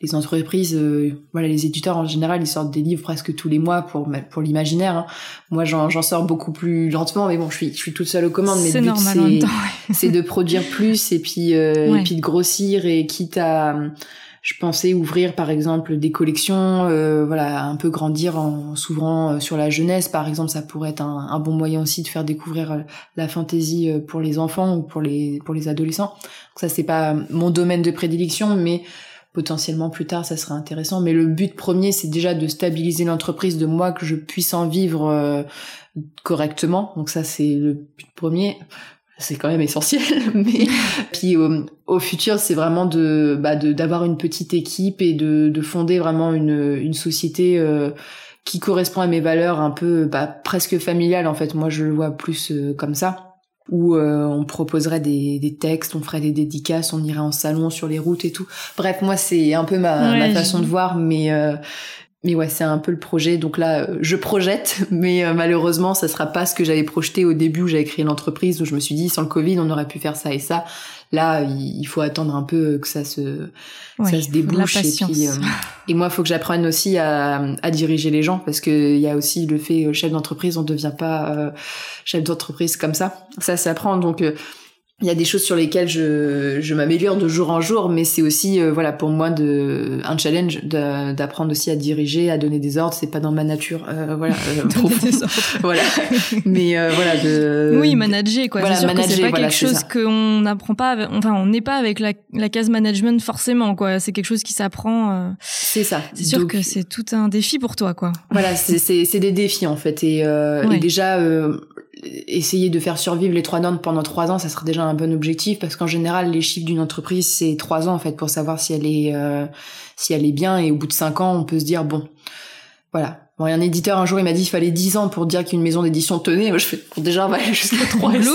[SPEAKER 2] les entreprises, euh, voilà, les éditeurs en général, ils sortent des livres presque tous les mois pour pour l'imaginaire. Hein. Moi, j'en sors beaucoup plus lentement, mais bon, je suis je suis toute seule aux commandes. Mais le but c'est de produire plus et puis euh, et puis de grossir et quitte à je pensais ouvrir par exemple des collections, euh, voilà, un peu grandir en s'ouvrant sur la jeunesse par exemple, ça pourrait être un, un, bon moyen aussi de faire découvrir la fantaisie pour les enfants ou pour les pour les adolescents. Donc ça c'est pas mon domaine de prédilection, mais potentiellement plus tard ça serait intéressant. Mais le but premier c'est déjà de stabiliser l'entreprise de moi que je puisse en vivre euh, correctement. Donc ça c'est le but premier. C'est quand même essentiel mais puis au, futur c'est vraiment de bah d'avoir une petite équipe et de, de fonder vraiment une, une société euh, qui correspond à mes valeurs un peu bah, presque familiales en fait. Moi je le vois plus euh, comme ça où euh, on proposerait des, des, textes, on ferait des dédicaces, on irait en salon sur les routes et tout. Bref, moi c'est un peu ma, ma façon de voir, mais euh, mais ouais, c'est un peu le projet. Donc là, euh, je projette, mais euh, malheureusement, ça sera pas ce que j'avais projeté au début où j'avais créé l'entreprise, où je me suis dit, sans le Covid, on aurait pu faire ça et ça. Là, il faut attendre un peu que ça se, ça se débouche. Et, puis, euh, et moi, il faut que j'apprenne aussi à, à, diriger les gens, parce qu'il y a aussi le fait, chef d'entreprise, on ne devient pas chef d'entreprise comme ça. Ça s'apprend. Donc il y a des choses sur lesquelles je, je m'améliore de jour en jour, mais c'est aussi euh, voilà pour moi de un challenge d'apprendre aussi à diriger, à donner des ordres. C'est pas dans ma nature, euh, voilà. Euh, voilà. Mais euh, voilà de.
[SPEAKER 1] Oui, manager quoi. c'est sûr que c'est pas quelque chose qu'on n'apprend pas. Enfin, on n'est pas avec la, la case management forcément quoi. C'est quelque chose qui s'apprend.
[SPEAKER 2] c'est ça.
[SPEAKER 1] C'est sûr que c'est tout un défi pour toi quoi.
[SPEAKER 2] Voilà, c'est c'est des défis en fait et, et déjà essayer de faire survivre les trois normes pendant trois ans, ça serait déjà un bon objectif parce qu'en général, les chiffres d'une entreprise, c'est trois ans en fait pour savoir si elle est euh, si elle est bien et au bout de cinq ans, on peut se dire bon, voilà, Bon, un éditeur un jour il m'a dit qu'il fallait 10 ans pour dire qu'une maison d'édition tenait. Moi, je fais déjà on va aller jusqu'à 3 et 5.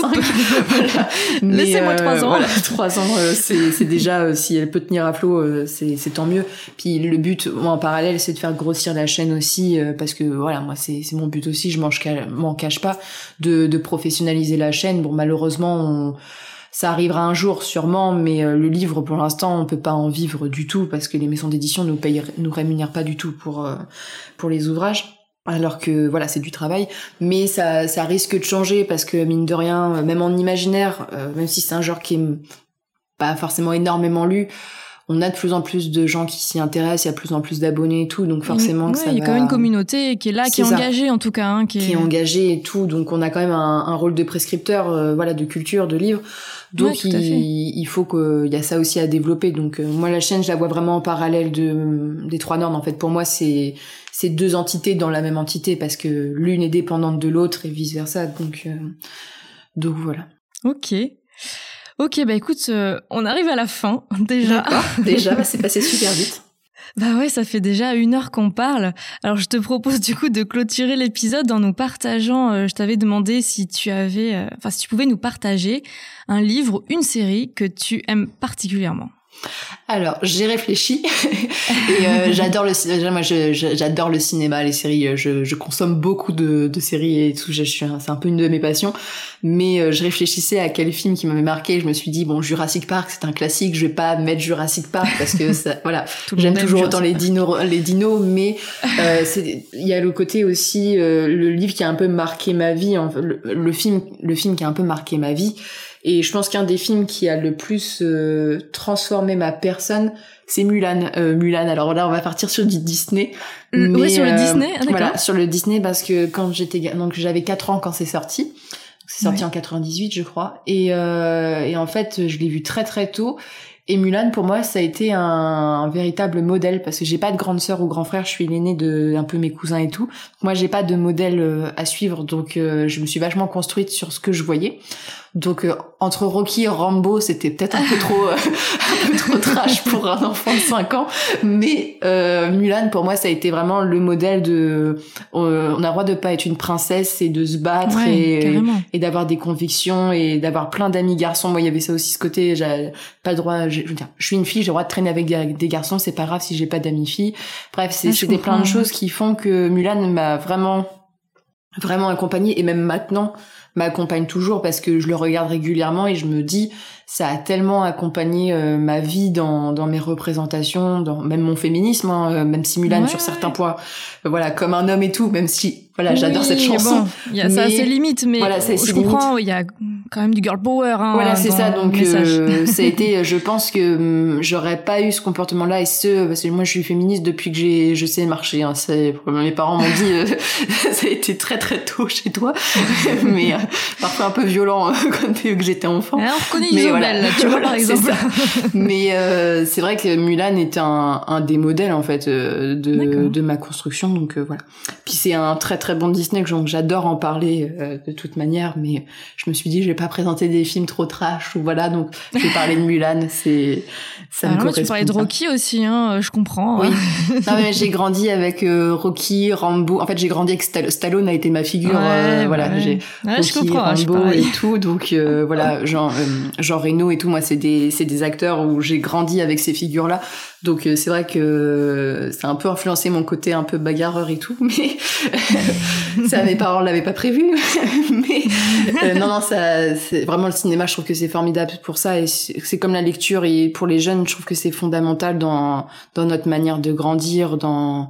[SPEAKER 1] voilà. Laissez-moi 3 euh, ans.
[SPEAKER 2] Voilà, 3 ans euh, c'est déjà euh, si elle peut tenir à flot euh, c'est tant mieux. Puis le but moi en parallèle c'est de faire grossir la chaîne aussi parce que voilà, moi c'est c'est mon but aussi, je m'en cache pas de de professionnaliser la chaîne. Bon malheureusement on ça arrivera un jour sûrement, mais euh, le livre pour l'instant on peut pas en vivre du tout parce que les maisons d'édition nous payent, nous rémunèrent pas du tout pour euh, pour les ouvrages. Alors que voilà, c'est du travail, mais ça, ça risque de changer parce que mine de rien, même en imaginaire, euh, même si c'est un genre qui est pas forcément énormément lu, on a de plus en plus de gens qui s'y intéressent, il y a de plus en plus d'abonnés et tout, donc forcément que ça
[SPEAKER 1] Il y a quand même une communauté qui est là, qui est, engagée en tout cas, hein,
[SPEAKER 2] qui, est... qui est engagée et tout, donc on a quand même un, un rôle de prescripteur, voilà, de culture, de livre. Donc il, il, faut qu'il y a ça aussi à développer. Donc euh, moi la chaîne je la vois vraiment en parallèle de des trois normes. En fait pour moi c'est c'est deux entités dans la même entité parce que l'une est dépendante de l'autre et vice versa. Donc euh, donc voilà.
[SPEAKER 1] Ok. Ok bah écoute euh, on arrive à la fin déjà.
[SPEAKER 2] Déjà bah, c'est passé super vite.
[SPEAKER 1] Bah ouais, ça fait déjà une heure qu'on parle. Alors je te propose du coup de clôturer l'épisode en nous partageant. Euh, je t'avais demandé si tu avais, euh, enfin si tu pouvais nous partager un livre, une série que tu aimes particulièrement.
[SPEAKER 2] Alors, j'ai réfléchi et euh, j'adore le cinéma. Moi, j'adore le cinéma, les séries. Euh, je, je consomme beaucoup de, de, séries et tout. Je suis, c'est un peu une de mes passions. Mais euh, je réfléchissais à quel film qui m'avait marqué. Je me suis dit bon, Jurassic Park, c'est un classique. Je vais pas mettre Jurassic Park parce que ça, voilà, j'aime toujours autant les dinos, les dinos. Mais il y a le côté aussi le livre qui a un peu marqué ma vie. le, le film, le film qui a un peu marqué ma vie et je pense qu'un des films qui a le plus euh, transformé ma personne, c'est Mulan. Euh, Mulan. Alors là, on va partir sur du Disney.
[SPEAKER 1] oui, sur le euh, Disney. Ah,
[SPEAKER 2] voilà, sur le Disney parce que quand j'étais donc j'avais 4 ans quand c'est sorti. C'est sorti en 98, je crois. Et, et en fait, je l'ai vu très très tôt. Et Mulan, pour moi, ça a été un, véritable modèle parce que j'ai pas de grande sœur ou grand frère. Je suis l'aîné de un peu mes cousins et tout. Moi, j'ai pas de modèle à suivre, donc je me suis vachement construite sur ce que je voyais. Donc euh, entre Rocky et Rambo, c'était peut-être un peu trop euh, un peu trop trash pour un enfant de 5 ans, mais euh, Mulan pour moi ça a été vraiment le modèle de on a le droit de pas être une princesse et de se battre et, et d'avoir des convictions et d'avoir plein d'amis garçons. Moi il y avait ça aussi ce côté j'ai pas le droit je, veux dire je suis une fille, j'ai le droit de traîner avec des, garçons, c'est pas grave si j'ai pas d'amis filles. Bref, c'est ah, plein de choses qui font que Mulan m'a vraiment vraiment accompagnée et même maintenant m'accompagne toujours parce que je le regarde régulièrement et je me dis ça a tellement accompagné euh, ma vie dans, dans mes représentations, dans même mon féminisme, hein, euh, même si Mulan sur certains points, euh, voilà, comme un homme et tout, même si voilà, j'adore cette chanson.
[SPEAKER 1] il y a ça a ses limites, mais voilà, je comprends, il y a quand même du girl power. Hein,
[SPEAKER 2] voilà, c'est ça. Donc, euh, ça a été. Je pense que hum, j'aurais pas eu ce comportement-là et ce parce que moi, je suis féministe depuis que j'ai, je sais marcher. Hein, c'est mes parents m'ont dit, euh, ça a été très très tôt chez toi, mais euh, parfois un peu violent euh, quand que j'étais enfant.
[SPEAKER 1] Alors, on reconnaît mais tu vois par exemple.
[SPEAKER 2] mais c'est vrai que Mulan était un, un des modèles en fait de de ma construction. Donc voilà. Puis c'est un très très bon Disney que j'adore en parler de toute manière, mais je me suis dit, je vais pas présenter des films trop trash ou voilà donc je vais parler de Mulan c'est ça me correspond.
[SPEAKER 1] Tu parlais de Rocky aussi hein, euh, je comprends.
[SPEAKER 2] Oui. non mais j'ai grandi avec euh, Rocky, Rambo. En fait j'ai grandi avec Stallone a été ma figure euh, voilà j'ai
[SPEAKER 1] Rocky,
[SPEAKER 2] Rambo et tout donc voilà Jean Jean Reno et tout moi c'est des c'est des acteurs où j'ai grandi avec ces figures là donc c'est vrai que ça a un peu influencé mon côté un peu bagarreur et tout mais ça mes parents l'avaient pas prévu mais non non ça c'est vraiment le cinéma. Je trouve que c'est formidable pour ça et c'est comme la lecture et pour les jeunes, je trouve que c'est fondamental dans dans notre manière de grandir, dans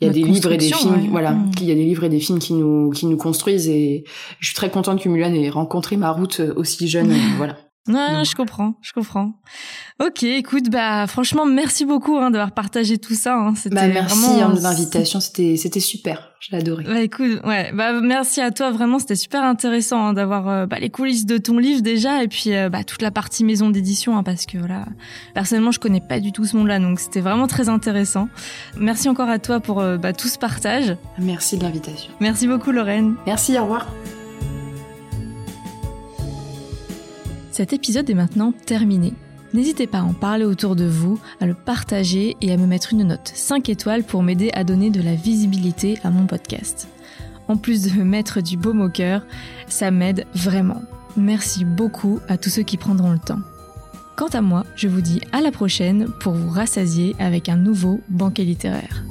[SPEAKER 2] il y a des livres et des films, voilà, mm. il y a des livres et des films qui nous qui nous construisent et je suis très contente que Mulan ait rencontré ma route aussi jeune, voilà.
[SPEAKER 1] Non, je comprends, je comprends. Ok, écoute, bah franchement, merci beaucoup hein, d'avoir partagé tout ça. Hein.
[SPEAKER 2] C'était bah, merci vraiment... hein, de l'invitation, c'était c'était super, je adoré.
[SPEAKER 1] Bah écoute, ouais, bah merci à toi, vraiment, c'était super intéressant hein, d'avoir euh, bah, les coulisses de ton livre déjà et puis euh, bah, toute la partie maison d'édition hein, parce que voilà, personnellement, je connais pas du tout ce monde-là, donc c'était vraiment très intéressant. Merci encore à toi pour euh, bah, tout ce partage.
[SPEAKER 2] Merci de l'invitation.
[SPEAKER 1] Merci beaucoup, Lorraine.
[SPEAKER 2] Merci, au revoir.
[SPEAKER 1] Cet épisode est maintenant terminé. N'hésitez pas à en parler autour de vous, à le partager et à me mettre une note 5 étoiles pour m'aider à donner de la visibilité à mon podcast. En plus de me mettre du baume au cœur, ça m'aide vraiment. Merci beaucoup à tous ceux qui prendront le temps. Quant à moi, je vous dis à la prochaine pour vous rassasier avec un nouveau banquet littéraire.